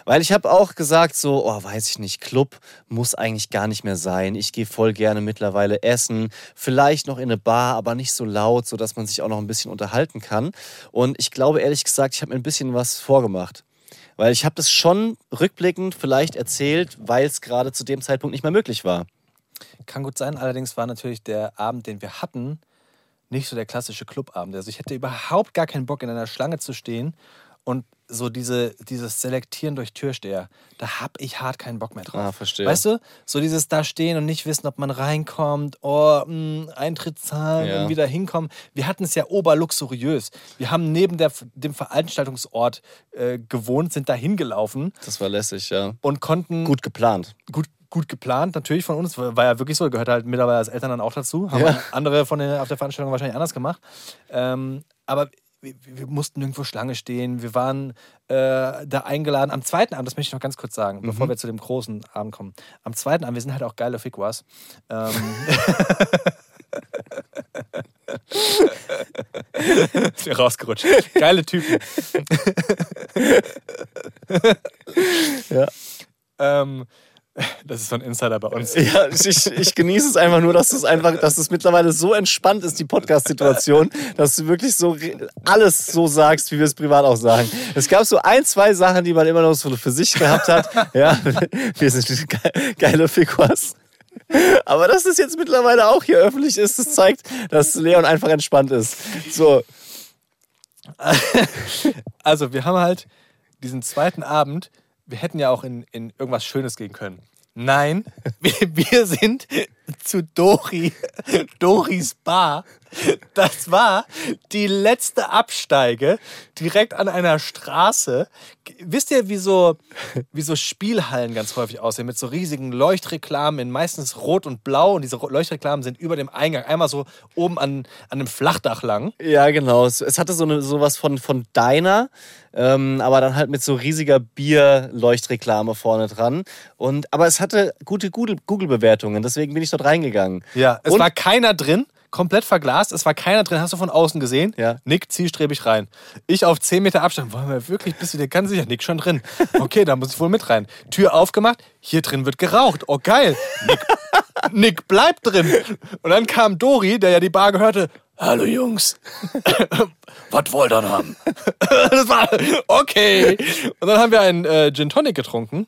Weil ich habe auch gesagt, so, oh, weiß ich nicht, Club muss eigentlich gar nicht mehr sein. Ich gehe voll gerne mittlerweile essen, vielleicht noch in eine Bar, aber nicht so laut, sodass man sich auch noch ein bisschen unterhalten kann. Und ich glaube ehrlich gesagt, ich habe mir ein bisschen was vorgemacht. Weil ich habe das schon rückblickend vielleicht erzählt, weil es gerade zu dem Zeitpunkt nicht mehr möglich war. Kann gut sein, allerdings war natürlich der Abend, den wir hatten, nicht so der klassische Clubabend. Also ich hätte überhaupt gar keinen Bock, in einer Schlange zu stehen und so diese, dieses Selektieren durch Türsteher. Da hab ich hart keinen Bock mehr drauf. Ah, verstehe. Weißt du, so dieses da stehen und nicht wissen, ob man reinkommt, oh, mh, Eintritt zahlen Ja. und wieder hinkommen. Wir hatten es ja oberluxuriös. Wir haben neben der, dem Veranstaltungsort äh, gewohnt, sind da hingelaufen Das war lässig, ja. und konnten Gut geplant. gut, gut geplant, natürlich von uns. War ja wirklich so, gehört halt mittlerweile als Eltern dann auch dazu. Haben Ja. andere von den, auf der Veranstaltung wahrscheinlich anders gemacht. Ähm, aber wir, wir mussten irgendwo Schlange stehen. Wir waren äh, da eingeladen. Am zweiten Abend, das möchte ich noch ganz kurz sagen, Mhm. bevor wir zu dem großen Abend kommen. Am zweiten Abend, wir sind halt auch geile Figuas. Ähm, rausgerutscht. Geile Typen. [laughs] Ja. Ähm, das ist so ein Insider bei uns. Ja, ich, ich genieße es einfach nur, dass es einfach, dass es mittlerweile so entspannt ist, die Podcast-Situation, dass du wirklich so alles so sagst, wie wir es privat auch sagen. Es gab so ein, zwei Sachen, die man immer noch so für sich gehabt hat. Ja, wir sind ge geile Figuas. Aber dass es jetzt mittlerweile auch hier öffentlich ist, das zeigt, dass Leon einfach entspannt ist. So, Also, wir haben halt diesen zweiten Abend, wir hätten ja auch in, in irgendwas Schönes gehen können. Nein, [laughs] wir, wir sind zu Dori, Doris Bar. Das war die letzte Absteige direkt an einer Straße. Wisst ihr, wie so, wie so Spielhallen ganz häufig aussehen? Mit so riesigen Leuchtreklamen in meistens rot und blau. Und diese Leuchtreklamen sind über dem Eingang. Einmal so oben an, an einem Flachdach lang. Ja, genau. Es, hatte so eine, sowas von, von Diner, ähm, aber dann halt mit so riesiger Bierleuchtreklame vorne dran. Und, aber es hatte gute Google- Google-Bewertungen, deswegen bin ich dort reingegangen. Ja, es Und- war keiner drin, komplett verglast. Es war keiner drin, hast du von außen gesehen? Ja. Nick, zielstrebig rein. Ich auf 10 Meter Abstand. Wollen wir wirklich, bist du dir ganz sicher? Nick schon drin. Okay, da muss ich wohl mit rein. Tür aufgemacht, hier drin wird geraucht. Oh, geil. Nick, [laughs] Nick bleibt drin. Und dann kam Dori, der ja die Bar gehörte. Hallo Jungs. [laughs] Was wollt ihr haben? [laughs] das war okay. Und dann haben wir einen äh, Gin Tonic getrunken.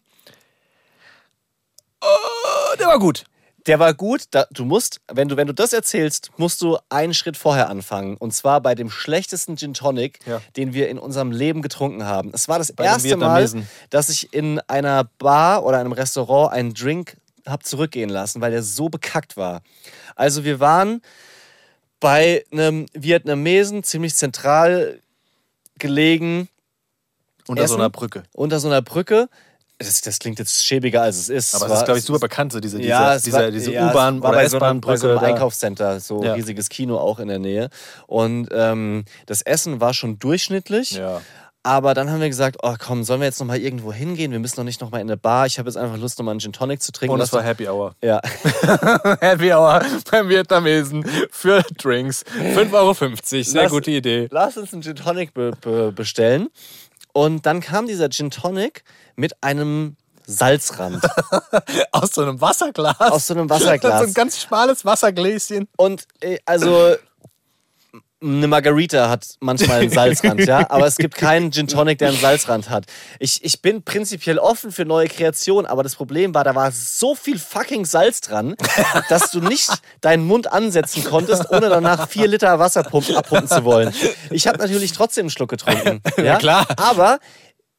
Oh, der war gut. Der war gut. Da, du musst, wenn du, wenn du das erzählst, musst du einen Schritt vorher anfangen. Und zwar bei dem schlechtesten Gin Tonic, Ja. den wir in unserem Leben getrunken haben. Es war das Bei erste Mal, dass ich in einer Bar oder einem Restaurant einen Drink habe zurückgehen lassen, weil der so bekackt war. Also wir waren bei einem Vietnamesen, ziemlich zentral gelegen, Unter so Essen? einer Brücke. unter so einer Brücke. Das, das klingt jetzt schäbiger, als es ist. Aber Es das ist, glaube ich, super bekannt, so diese, diese, ja, es diese, diese ja, U-Bahn- oder so einem, S-Bahn-Brücke. so einem. Einkaufscenter, so Ja. riesiges Kino auch in der Nähe. Und ähm, das Essen war schon durchschnittlich. Ja. Aber dann haben wir gesagt, oh komm, sollen wir jetzt nochmal irgendwo hingehen? Wir müssen doch nicht nochmal in eine Bar. Ich habe jetzt einfach Lust, nochmal einen Gin Tonic zu trinken. Und es Lass war Happy Hour. ja. [laughs] Happy Hour beim Vietnamesen für Drinks. 5,50 Euro. Sehr Lass- gute Idee. Lass uns einen Gin Tonic be be bestellen. Und dann kam dieser Gin Tonic mit einem Salzrand [laughs] Aus so einem Wasserglas. aus so einem Wasserglas. [laughs] so ein ganz schmales Wassergläschen. Und äh, also eine Margarita hat manchmal einen Salzrand, ja, aber es gibt keinen Gin Tonic, der einen Salzrand hat. Ich, ich bin prinzipiell offen für neue Kreationen, aber das Problem war, da war so viel fucking Salz dran, [laughs] dass du nicht deinen Mund ansetzen konntest, ohne danach vier Liter Wasser pumpen, abpumpen zu wollen. Ich habe natürlich trotzdem einen Schluck getrunken, ja, klar. aber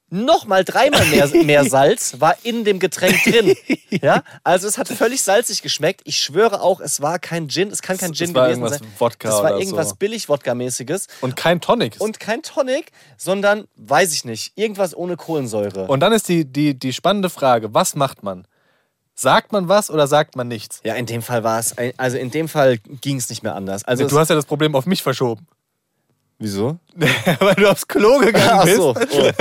nochmal dreimal mehr, [laughs] mehr Salz war in dem Getränk drin. [laughs] Ja? Also es hat völlig salzig geschmeckt. Ich schwöre auch, es war kein Gin. Es kann kein Es Gin war gewesen irgendwas sein. Wodka das war irgendwas so. billig-Wodka-mäßiges. Und kein Tonic. Und kein Tonic, sondern, weiß ich nicht, irgendwas ohne Kohlensäure. Und dann ist die, die, die spannende Frage, was macht man? Sagt man was oder sagt man nichts? ja, in dem Fall war es, also in dem Fall ging es nicht mehr anders. Also du es, hast ja das Problem auf mich verschoben. Wieso? [laughs] Weil du aufs Klo gegangen bist. so. Oh.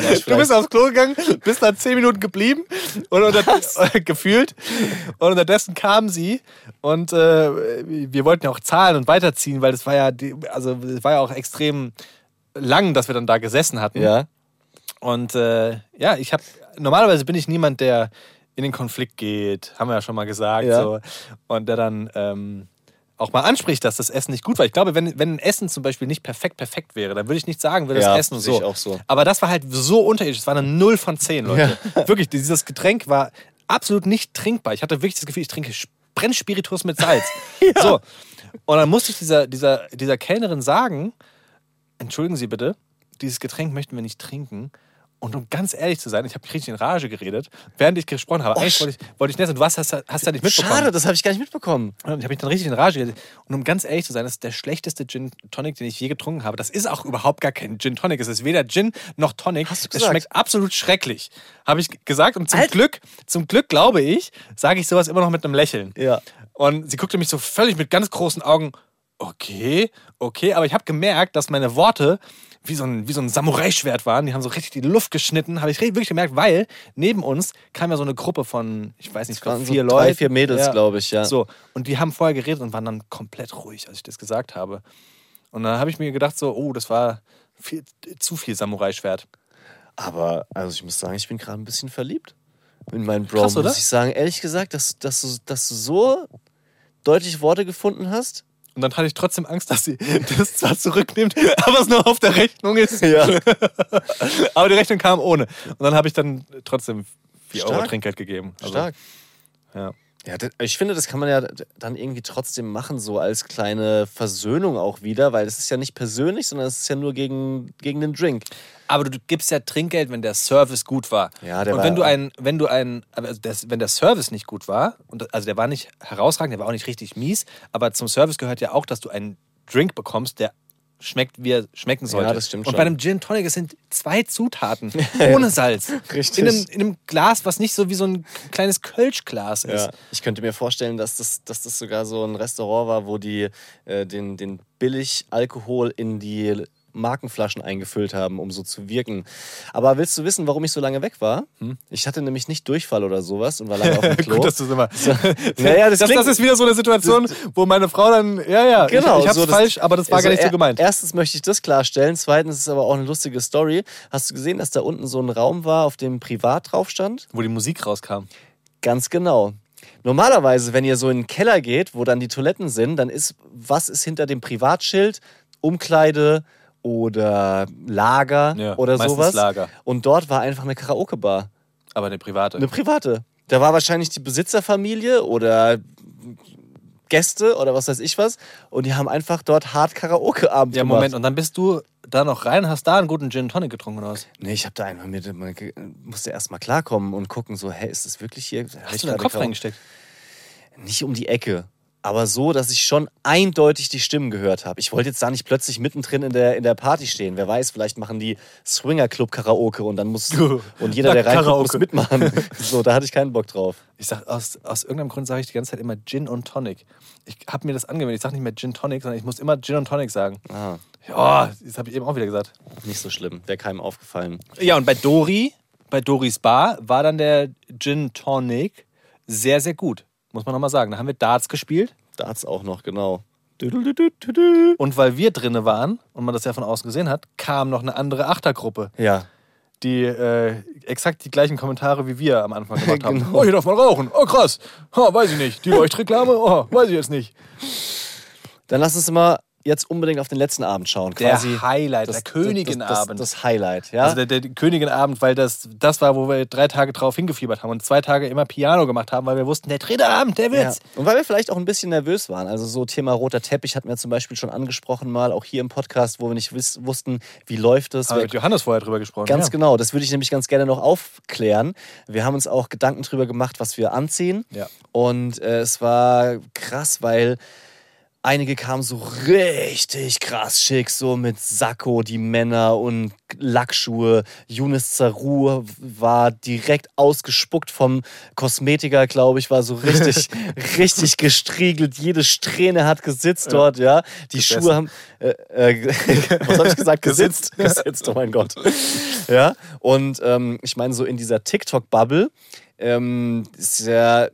[laughs] Du bist aufs Klo gegangen, bist da zehn Minuten geblieben und unter, [laughs] gefühlt. Und unterdessen kam sie und äh, wir wollten ja auch zahlen und weiterziehen, weil das war ja, die, also es war ja auch extrem lang, dass wir dann da gesessen hatten. ja. Und äh, ja, ich habe normalerweise bin ich niemand, der in den Konflikt geht, haben wir ja schon mal gesagt, Ja. so, und der dann ähm, auch mal anspricht, dass das Essen nicht gut war. Ich glaube, wenn, wenn ein Essen zum Beispiel nicht perfekt perfekt wäre, dann würde ich nicht sagen, würde Ja, das Essen so. so. Aber das war halt so unterirdisch. Es war eine 0 von 10, Leute. Wirklich, dieses Getränk war absolut nicht trinkbar. Ich hatte wirklich das Gefühl, ich trinke Brennspiritus mit Salz. [laughs] So. Und dann musste ich dieser, dieser, dieser Kellnerin sagen, entschuldigen Sie bitte, dieses Getränk möchten wir nicht trinken. Und um ganz ehrlich zu sein, ich habe mich richtig in Rage geredet, während ich gesprochen habe. Eigentlich sch- wollte ich, wollte ich nett sein. Du hast, hast, hast ja nicht mitbekommen. Schade, das habe ich gar nicht mitbekommen. Und ich habe mich dann richtig in Rage geredet. Und um ganz ehrlich zu sein, das ist der schlechteste Gin Tonic, den ich je getrunken habe. Das ist auch überhaupt gar kein Gin Tonic. Es ist weder Gin noch Tonic. Hast du es gesagt? schmeckt absolut schrecklich. Habe ich gesagt. Und zum Alter. Glück, zum Glück glaube ich, sage ich sowas immer noch mit einem Lächeln. Ja. Und sie guckte mich so völlig mit ganz großen Augen. Okay, okay. Aber ich habe gemerkt, dass meine Worte wie so ein, wie so ein Samurai-Schwert waren. Die haben so richtig die Luft geschnitten. Habe ich wirklich gemerkt, weil neben uns kam ja so eine Gruppe von, ich weiß nicht, waren so vier drei, Leute. vier Mädels, glaub ich, ja. So, und die haben vorher geredet und waren dann komplett ruhig, als ich das gesagt habe. Und dann habe ich mir gedacht, so, oh, das war viel, zu viel Samurai-Schwert. Aber, also ich muss sagen, ich bin gerade ein bisschen verliebt in meinen Bro. Krass? Muss ich sagen, ehrlich gesagt, dass, dass, du, dass du so deutlich Worte gefunden hast. Und dann hatte ich trotzdem Angst, dass sie [laughs] das zwar zurücknimmt, [laughs] aber es nur auf der Rechnung ist. Ja. [laughs] aber die Rechnung kam ohne. Und dann habe ich dann trotzdem 4 Euro. Trinkgeld gegeben. Also, Stark. Ja. Ja, ich finde, das kann man ja dann irgendwie trotzdem machen, so als kleine Versöhnung auch wieder, weil es ist ja nicht persönlich, sondern es ist ja nur gegen, gegen den Drink. Aber du gibst ja Trinkgeld, wenn der Service gut war. Ja, der und war- wenn du ein, wenn du ein, also das, wenn der Service nicht gut war, und also der war nicht herausragend, der war auch nicht richtig mies, aber zum Service gehört ja auch, dass du einen Drink bekommst, der schmeckt, wie er schmecken sollte. das stimmt und bei einem Gin Tonic, es sind zwei Zutaten [laughs] ohne Salz. Richtig. In einem, in einem Glas, was nicht so wie so ein kleines Kölschglas ist. Ja. Ich könnte mir vorstellen, dass das, dass das sogar so ein Restaurant war, wo die äh, den, den Billig-Alkohol in die Markenflaschen eingefüllt haben, um so zu wirken. Aber willst du wissen, warum ich so lange weg war? Ich hatte nämlich nicht Durchfall oder sowas und war lange auf dem [laughs] Klo. Gut, dass immer. Naja, [laughs] das das, klingt- das ist wieder so eine Situation, wo meine Frau dann, ja, ja, Genau, ich, ich hab's so falsch, aber das war Also gar nicht so gemeint. Erstens möchte ich das klarstellen. Zweitens ist es aber auch eine lustige Story. Hast du gesehen, dass da unten so ein Raum war, auf dem privat drauf stand? Wo die Musik rauskam. Ganz genau. Normalerweise, wenn ihr so in den Keller geht, wo dann die Toiletten sind, dann ist, was ist hinter dem Privatschild? Umkleide oder Lager Ja, oder sowas. Lager. Und dort war einfach eine Karaoke-Bar. Aber eine private. Eine private. Da war wahrscheinlich die Besitzerfamilie oder Gäste oder was weiß ich was. Und die haben einfach dort hart Karaoke-Abend ja, gemacht. Moment, und dann bist du da noch rein, hast da einen guten Gin Tonic getrunken oder was? Nee, ich habe da einfach mir man musste erst mal klarkommen und gucken, so, hey, ist das wirklich hier? Hast du deinen Kopf reingesteckt? Nicht um die Ecke. Aber so, dass ich schon eindeutig die Stimmen gehört habe. Ich wollte jetzt da nicht plötzlich mittendrin in der, in der Party stehen. Wer weiß, vielleicht machen die Swinger Club Karaoke und dann muss und jeder, der reinkommt, muss mitmachen. [laughs] So, da hatte ich keinen Bock drauf. Ich sag, aus, aus irgendeinem Grund sage ich die ganze Zeit immer Gin und Tonic. Ich habe mir das angewöhnt. Ich sage nicht mehr Gin Tonic, sondern ich muss immer Gin und Tonic sagen. Ah, Ja, das habe ich eben auch wieder gesagt. nicht so schlimm. Wäre keinem aufgefallen. Ja, und bei Dori, bei Doris Bar, war dann der Gin Tonic sehr, sehr gut. Muss man nochmal sagen. Da haben wir Darts gespielt. Darts auch noch, genau. Und weil wir drinne waren und man das ja von außen gesehen hat, kam noch eine andere Achtergruppe, Ja. die äh, exakt die gleichen Kommentare wie wir am Anfang gemacht haben. Genau. Oh, hier darf man rauchen. Oh, krass. Oh, weiß ich nicht. Die Leuchtreklame? Oh, weiß ich jetzt nicht. Dann lass uns mal jetzt unbedingt auf den letzten Abend schauen. Der Quasi Highlight, das, der Königinabend. Das, das, das Highlight, ja. Also der, der Königinabend, weil das, das war, wo wir drei Tage drauf hingefiebert haben und zwei Tage immer Piano gemacht haben, weil wir wussten, der dritte Abend, der Ja. wird's. Und weil wir vielleicht auch ein bisschen nervös waren. Also so Thema roter Teppich hatten wir zum Beispiel schon angesprochen mal, auch hier im Podcast, wo wir nicht wiss, wussten, wie läuft es. Haben wir mit Johannes vorher drüber gesprochen. Ganz ja. genau, das würde ich nämlich ganz gerne noch aufklären. Wir haben uns auch Gedanken drüber gemacht, was wir anziehen. Ja. Und äh, es war krass, weil einige kamen so richtig krass schick, so mit Sakko, die Männer und Lackschuhe. Younes Zaru war direkt ausgespuckt vom Kosmetiker, glaube ich, war so richtig, [laughs] richtig gestriegelt. Jede Strähne hat gesitzt dort, ja. Die Gesessen. Schuhe haben, äh, äh, [laughs] was habe ich gesagt? Gesitzt. [laughs] Gesitzt, oh mein Gott. Ja, und ähm, ich meine, so in dieser TikTok-Bubble ähm, ist ja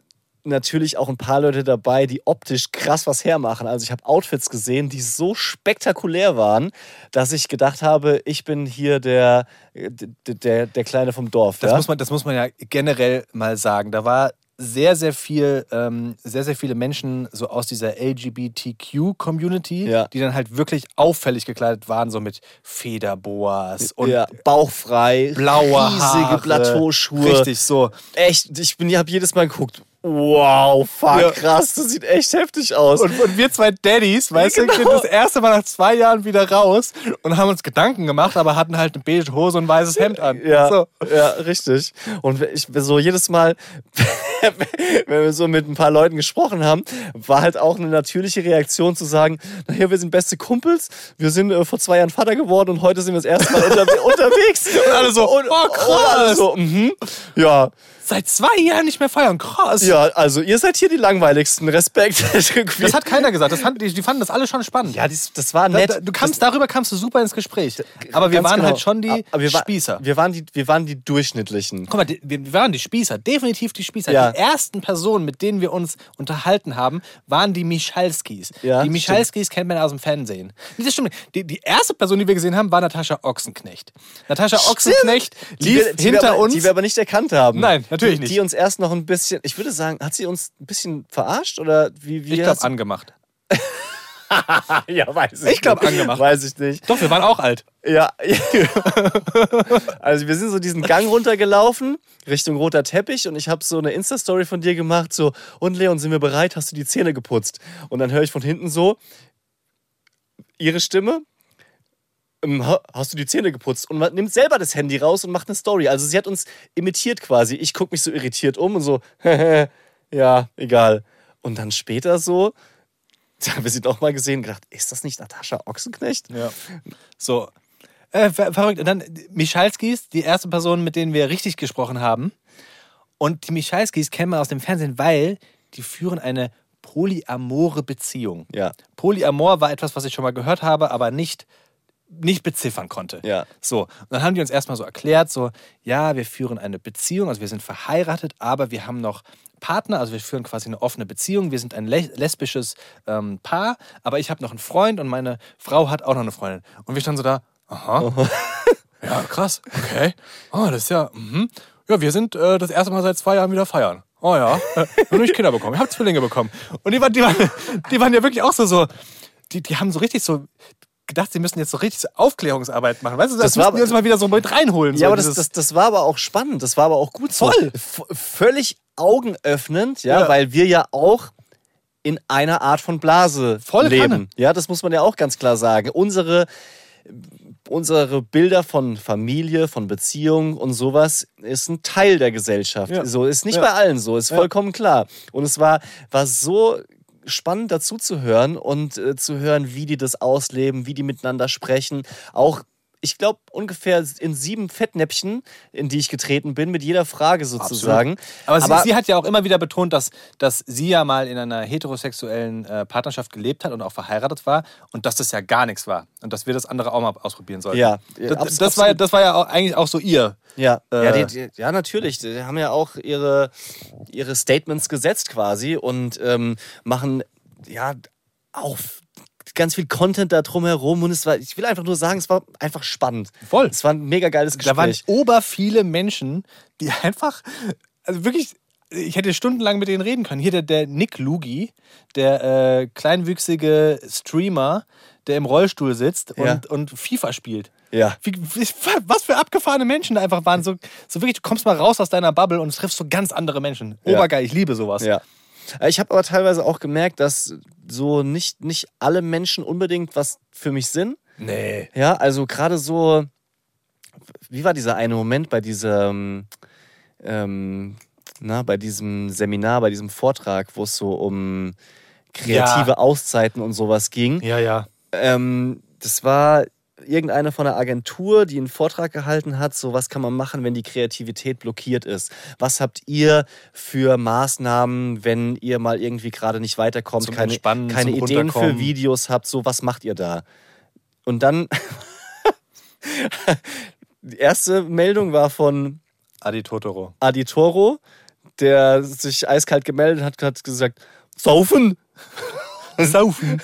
natürlich auch ein paar Leute dabei, die optisch krass was hermachen. Also ich habe Outfits gesehen, die so spektakulär waren, dass ich gedacht habe, ich bin hier der, der, der, der Kleine vom Dorf. Das, ja? muss man, das muss man ja generell mal sagen. Da war sehr, sehr viel, ähm, sehr, sehr viele Menschen so aus dieser LGBTQ-Community, Ja. die dann halt wirklich auffällig gekleidet waren, so mit Federboas und ja, bauchfrei, blauer riesige Haare. Plateauschuhe. Richtig, so. Echt, ich bin, ich habe jedes Mal geguckt. Wow, fuck, Ja. krass, das sieht echt heftig aus. Und, und wir zwei Daddies, weißt du, genau. gehen das erste Mal nach zwei Jahren wieder raus und haben uns Gedanken gemacht, aber hatten halt eine beige Hose und ein weißes Hemd an. Ja, So. ja, richtig. Und ich so jedes Mal, [laughs] wenn wir so mit ein paar Leuten gesprochen haben, war halt auch eine natürliche Reaktion zu sagen, naja, wir sind beste Kumpels, wir sind äh, vor zwei Jahren Vater geworden und heute sind wir das erste Mal unter [laughs] unterwegs. Und alle so, oh, krass. Und alle so, mhm. Ja, Seit zwei Jahren nicht mehr feiern, krass. ja, also ihr seid hier die langweiligsten. Respekt. [laughs] Das hat keiner gesagt. Das fand, die, die fanden das alle schon spannend. ja, dies, das war Da, nett. da, du kamst, darüber kamst du super ins Gespräch. Aber wir waren genau. halt schon die Aber wir wa- Spießer. Wir waren die, wir waren die Durchschnittlichen. Guck mal, die, wir waren die Spießer, definitiv die Spießer. Ja. Die ersten Personen, mit denen wir uns unterhalten haben, waren die Michalskis. Ja, die Michalskis kennt man aus dem Fernsehen. Das stimmt. Die, die erste Person, die wir gesehen haben, war Natascha Ochsenknecht. Natascha Ochsenknecht Die lief wir, die hinter wir aber, uns. Die wir aber nicht erkannt haben. Nein, natürlich die, nicht. Die uns erst noch ein bisschen, ich würde sagen, hat sie uns ein bisschen verarscht oder wie? wie ich glaube, angemacht. [laughs] Ja, weiß ich. Ich glaub, nicht. angemacht. Weiß ich nicht. Doch, wir waren auch alt. Ja. [laughs] also wir sind so diesen Gang runtergelaufen Richtung roter Teppich und ich habe so eine Insta-Story von dir gemacht, so, und Leon, sind wir bereit? Hast du die Zähne geputzt? Und dann höre ich von hinten so, ihre Stimme, hast du die Zähne geputzt? Und man nimmt selber das Handy raus und macht eine Story. Also sie hat uns imitiert quasi. Ich gucke mich so irritiert um und so, [laughs] ja, egal. Und dann später so, [laughs] da haben wir sie doch mal gesehen, gedacht, ist das nicht Natascha Ochsenknecht? Ja. So. Äh, ver verrückt. Und dann Michalskis, die erste Person, mit denen wir richtig gesprochen haben. Und die Michalskis kennen wir aus dem Fernsehen, weil die führen eine polyamore Beziehung. Ja. Polyamor war etwas, was ich schon mal gehört habe, aber nicht, nicht beziffern konnte. Ja. So, und dann haben die uns erstmal so erklärt, so, ja, wir führen eine Beziehung, also wir sind verheiratet, aber wir haben noch Partner, also wir führen quasi eine offene Beziehung, wir sind ein le lesbisches ähm, Paar, aber ich habe noch einen Freund und meine Frau hat auch noch eine Freundin. Und wir standen so da, aha, [laughs] ja, krass, okay, oh, das ist ja, mhm. ja, wir sind äh, das erste Mal seit zwei Jahren wieder feiern. Oh ja, äh, und ich Kinder bekommen, ich habe Zwillinge bekommen. Und die waren, die, waren, die waren ja wirklich auch so, so die, die haben so richtig so gedacht, sie müssen jetzt so richtig so Aufklärungsarbeit machen. Weißt du, das, Das müssen die uns mal wieder so mit reinholen. Ja, so aber das, das, das war aber auch spannend. Das war aber auch gut so. Voll. V völlig augenöffnend, ja, Ja. weil wir ja auch in einer Art von Blase Voll leben. Kanne. Ja, das muss man ja auch ganz klar sagen. Unsere, unsere Bilder von Familie, von Beziehung und sowas ist ein Teil der Gesellschaft. Ja. So ist nicht Ja. bei allen so, ist vollkommen klar. Und es war, war so spannend dazu zu hören und äh, zu hören, wie die das ausleben, wie die miteinander sprechen. Auch ich glaube, ungefähr in sieben Fettnäpfchen, in die ich getreten bin, mit jeder Frage sozusagen. Aber, sie, sie, hat ja auch immer wieder betont, dass, dass sie ja mal in einer heterosexuellen äh, Partnerschaft gelebt hat und auch verheiratet war und dass das ja gar nichts war. Und dass wir das andere auch mal ausprobieren sollten. Ja, das, das war, das war ja auch, eigentlich auch so ihr. Ja, äh, ja, die, die, ja, natürlich. Die haben ja auch ihre, ihre Statements gesetzt quasi und ähm, machen ja auch ganz viel Content da drumherum und es war, ich will einfach nur sagen, es war einfach spannend. Voll. Es war ein mega geiles Gespräch. Da waren ober viele Menschen, die [laughs] einfach, also wirklich, ich hätte stundenlang mit denen reden können. Hier der, der Nick Lugi, der äh, kleinwüchsige Streamer, der im Rollstuhl sitzt und, Ja. und FIFA spielt. Ja. Wie, wie, was für abgefahrene Menschen da einfach waren. So, so wirklich, du kommst mal raus aus deiner Bubble und triffst so ganz andere Menschen. Ja. Obergeil, ich liebe sowas. Ja. Äh, Ich habe aber teilweise auch gemerkt, dass so nicht, nicht alle Menschen unbedingt was für mich sind. Nee. Ja, also gerade so, wie war dieser eine Moment bei diesem, ähm, na, bei diesem Seminar, bei diesem Vortrag, wo es so um kreative Ja. Auszeiten und sowas ging. Ja, ja. Ähm, das war irgendeine von der Agentur, die einen Vortrag gehalten hat, so was kann man machen, wenn die Kreativität blockiert ist. Was habt ihr für Maßnahmen, wenn ihr mal irgendwie gerade nicht weiterkommt, Zum keine, Entspannen, keine Ideen für. Videos habt, so was macht ihr da? Und dann die [laughs] erste Meldung war von Adi Totoro. Adi Toro, der sich eiskalt gemeldet hat, hat gesagt, saufen. [laughs] Saufen.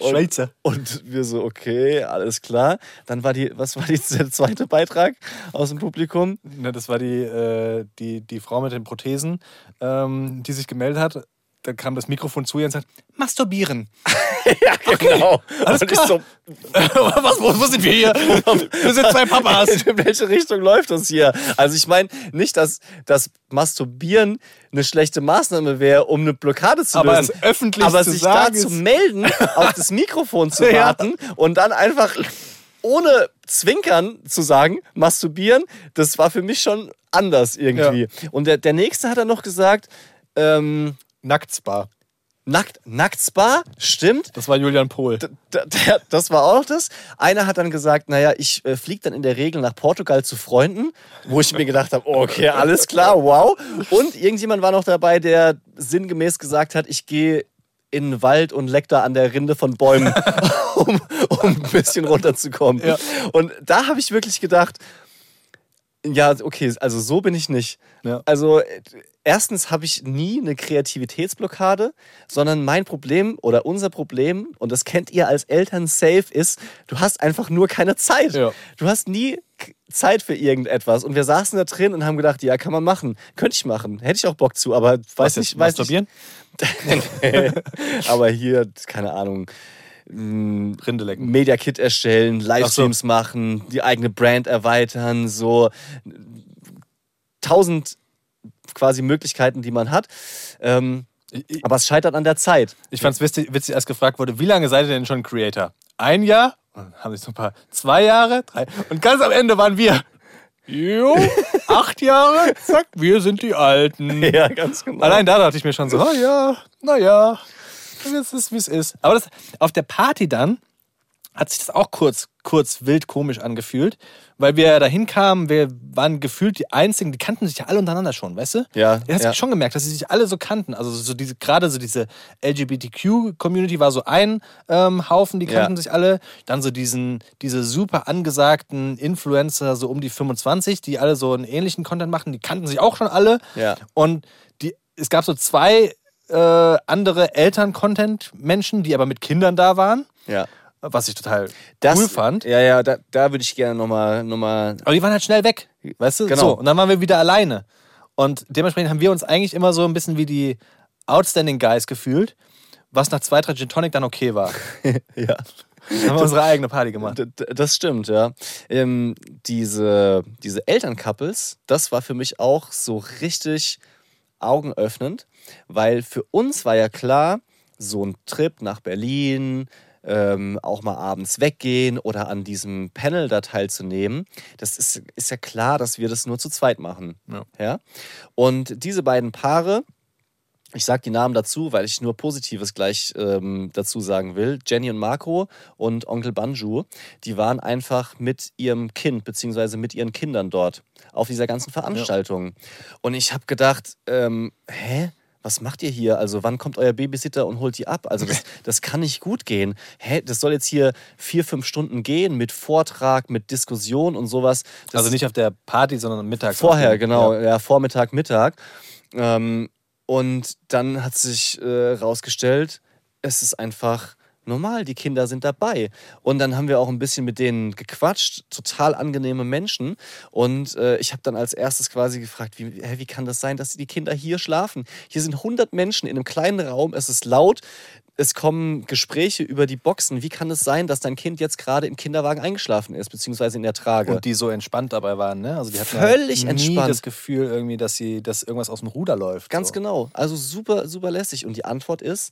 Und- Schweizer. Und wir so, okay, alles klar. Dann war die, was war die, [laughs] der zweite Beitrag aus dem Publikum? Ne, das war die, äh, die, die Frau mit den Prothesen, ähm, die sich gemeldet hat. Da kam das Mikrofon zu ihr und sagt, masturbieren. [laughs] Ja, genau. alles und ich klar. so, [laughs] Was, wo, wo sind wir hier? Wir sind zwei Papas. [laughs] in welche Richtung läuft das hier? Also ich meine nicht, dass das Masturbieren eine schlechte Maßnahme wäre, um eine Blockade zu Aber lösen. es öffentlich Aber zu sich sagen da zu melden, auf das Mikrofon zu Ja. warten und dann einfach ohne Zwinkern zu sagen, masturbieren, das war für mich schon anders irgendwie. Und der, der nächste hat dann noch gesagt, ähm, Nacktspa. Nackt, Nacktspa, stimmt. Das war Julian Pohl. D- der, das war auch das. Einer hat dann gesagt, naja, ich äh, fliege dann in der Regel nach Portugal zu Freunden, wo ich mir gedacht habe, okay, alles klar, wow. Und irgendjemand war noch dabei, der sinngemäß gesagt hat, ich gehe in den Wald und leck da an der Rinde von Bäumen, [laughs] um, um ein bisschen runterzukommen. Ja. Und da habe ich wirklich gedacht, ja, okay, also so bin ich nicht. Ja. Also äh, erstens habe ich nie eine Kreativitätsblockade, sondern mein Problem oder unser Problem, und das kennt ihr als Eltern safe, ist, du hast einfach nur keine Zeit. Ja. Du hast nie Zeit für irgendetwas. Und wir saßen da drin und haben gedacht, ja, kann man machen. Könnte ich machen. Hätte ich auch Bock zu, aber weiß Was nicht, weiß masturbieren? nicht. [laughs] aber hier, keine Ahnung. mh, Rinde lecken. Media Kit erstellen, Livestreams machen, die eigene Brand erweitern, so tausend quasi Möglichkeiten, die man hat. Ähm, aber es scheitert an der Zeit. ich fand es witzig, witzig, als gefragt wurde, wie lange seid ihr denn schon Creator? Ein Jahr? Und dann haben sich so ein paar, zwei Jahre, drei. Und ganz am Ende waren wir, jo, [laughs] acht Jahre, zack, wir sind die Alten. [laughs] Ja, ganz genau. Allein da dachte ich mir schon so, oh ja, naja, es ist, wie es ist. Aber das, auf der Party dann hat sich das auch kurz, kurz wild komisch angefühlt, weil wir da hinkamen, wir waren gefühlt die Einzigen, die kannten sich ja alle untereinander schon, weißt du? Ja, Du hast ja. schon gemerkt, dass sie sich alle so kannten. Also so diese, gerade so diese LGBTQ-Community war so ein ähm, Haufen, die kannten Ja. sich alle. Dann so diesen, diese super angesagten Influencer, so um die 25, die alle so einen ähnlichen Content machen, die kannten sich auch schon alle. Ja. Und die, es gab so zwei äh, andere Eltern-Content-Menschen, die aber mit Kindern da waren, Ja. Was ich total Das, cool fand. Ja, ja, da, da würde ich gerne nochmal. Noch mal, Aber die waren halt schnell weg, weißt du? Genau. So, und dann waren wir wieder alleine. Und dementsprechend haben wir uns eigentlich immer so ein bisschen wie die Outstanding Guys gefühlt, was nach zwei, drei Gin Tonic dann okay war. [laughs] ja. Dann haben wir unsere eigene Party gemacht. Das stimmt, ja. Ähm, diese, diese Elterncouples, das war für mich auch so richtig augenöffnend, weil für uns war ja klar, so ein Trip nach Berlin, ähm, auch mal abends weggehen oder an diesem Panel da teilzunehmen, das ist, ist ja klar, dass wir das nur zu zweit machen. Ja. Ja? Und diese beiden Paare Ich sage die Namen dazu, weil ich nur Positives gleich ähm, dazu sagen will. Jenny und Marco und Onkel Banju, die waren einfach mit ihrem Kind beziehungsweise mit ihren Kindern dort auf dieser ganzen Veranstaltung. Und ich habe gedacht, ähm, hä? Was macht ihr hier? Also wann kommt euer Babysitter und holt die ab? Also das, [laughs] das kann nicht gut gehen. Hä? Das soll jetzt hier vier, fünf Stunden gehen mit Vortrag, mit Diskussion und sowas. Das Also nicht auf der Party, sondern mittags. Vorher, genau, Ja. ja, Vormittag, Mittag. Ähm, und dann hat sich äh, rausgestellt, es ist einfach normal, die Kinder sind dabei. Und dann haben wir auch ein bisschen mit denen gequatscht, total angenehme Menschen. Und äh, ich habe dann als erstes quasi gefragt, wie, hä, wie kann das sein, dass die Kinder hier schlafen? Hier sind 100 Menschen in einem kleinen Raum, es ist laut. Es kommen Gespräche über die Boxen. Wie kann es sein, dass dein Kind jetzt gerade im Kinderwagen eingeschlafen ist, beziehungsweise in der Trage? Und die so entspannt dabei waren, ne? Also die hatten Völlig ja nie entspannt. das Gefühl irgendwie, dass sie, dass irgendwas aus dem Ruder läuft. Ganz so. genau. Also super, super lässig. Und die Antwort ist,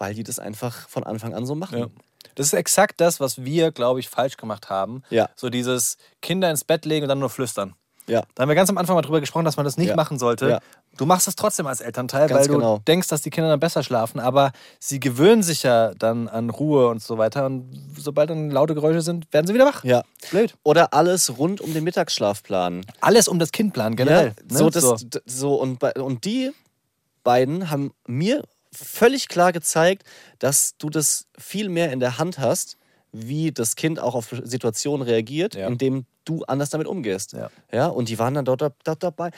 weil die das einfach von Anfang an so machen. Ja. Das ist exakt das, was wir, glaube ich, falsch gemacht haben. Ja. So dieses Kinder ins Bett legen und dann nur flüstern. Ja. Da haben wir ganz am Anfang mal drüber gesprochen, dass man das nicht Ja. machen sollte. Ja. Du machst es trotzdem als Elternteil, Ganz weil du genau. denkst, dass die Kinder dann besser schlafen, aber sie gewöhnen sich ja dann an Ruhe und so weiter. Und sobald dann laute Geräusche sind, werden sie wieder wach. Ja. Blöd. Oder alles rund um den Mittagsschlaf planen. Alles um das Kind planen, generell. Ja, so, ne? das, so. so und, bei- und die beiden haben mir völlig klar gezeigt, dass du das viel mehr in der Hand hast, wie das Kind auch auf Situationen reagiert, Ja. indem du anders damit umgehst. Ja. Ja, und die waren dann dort, dort dabei.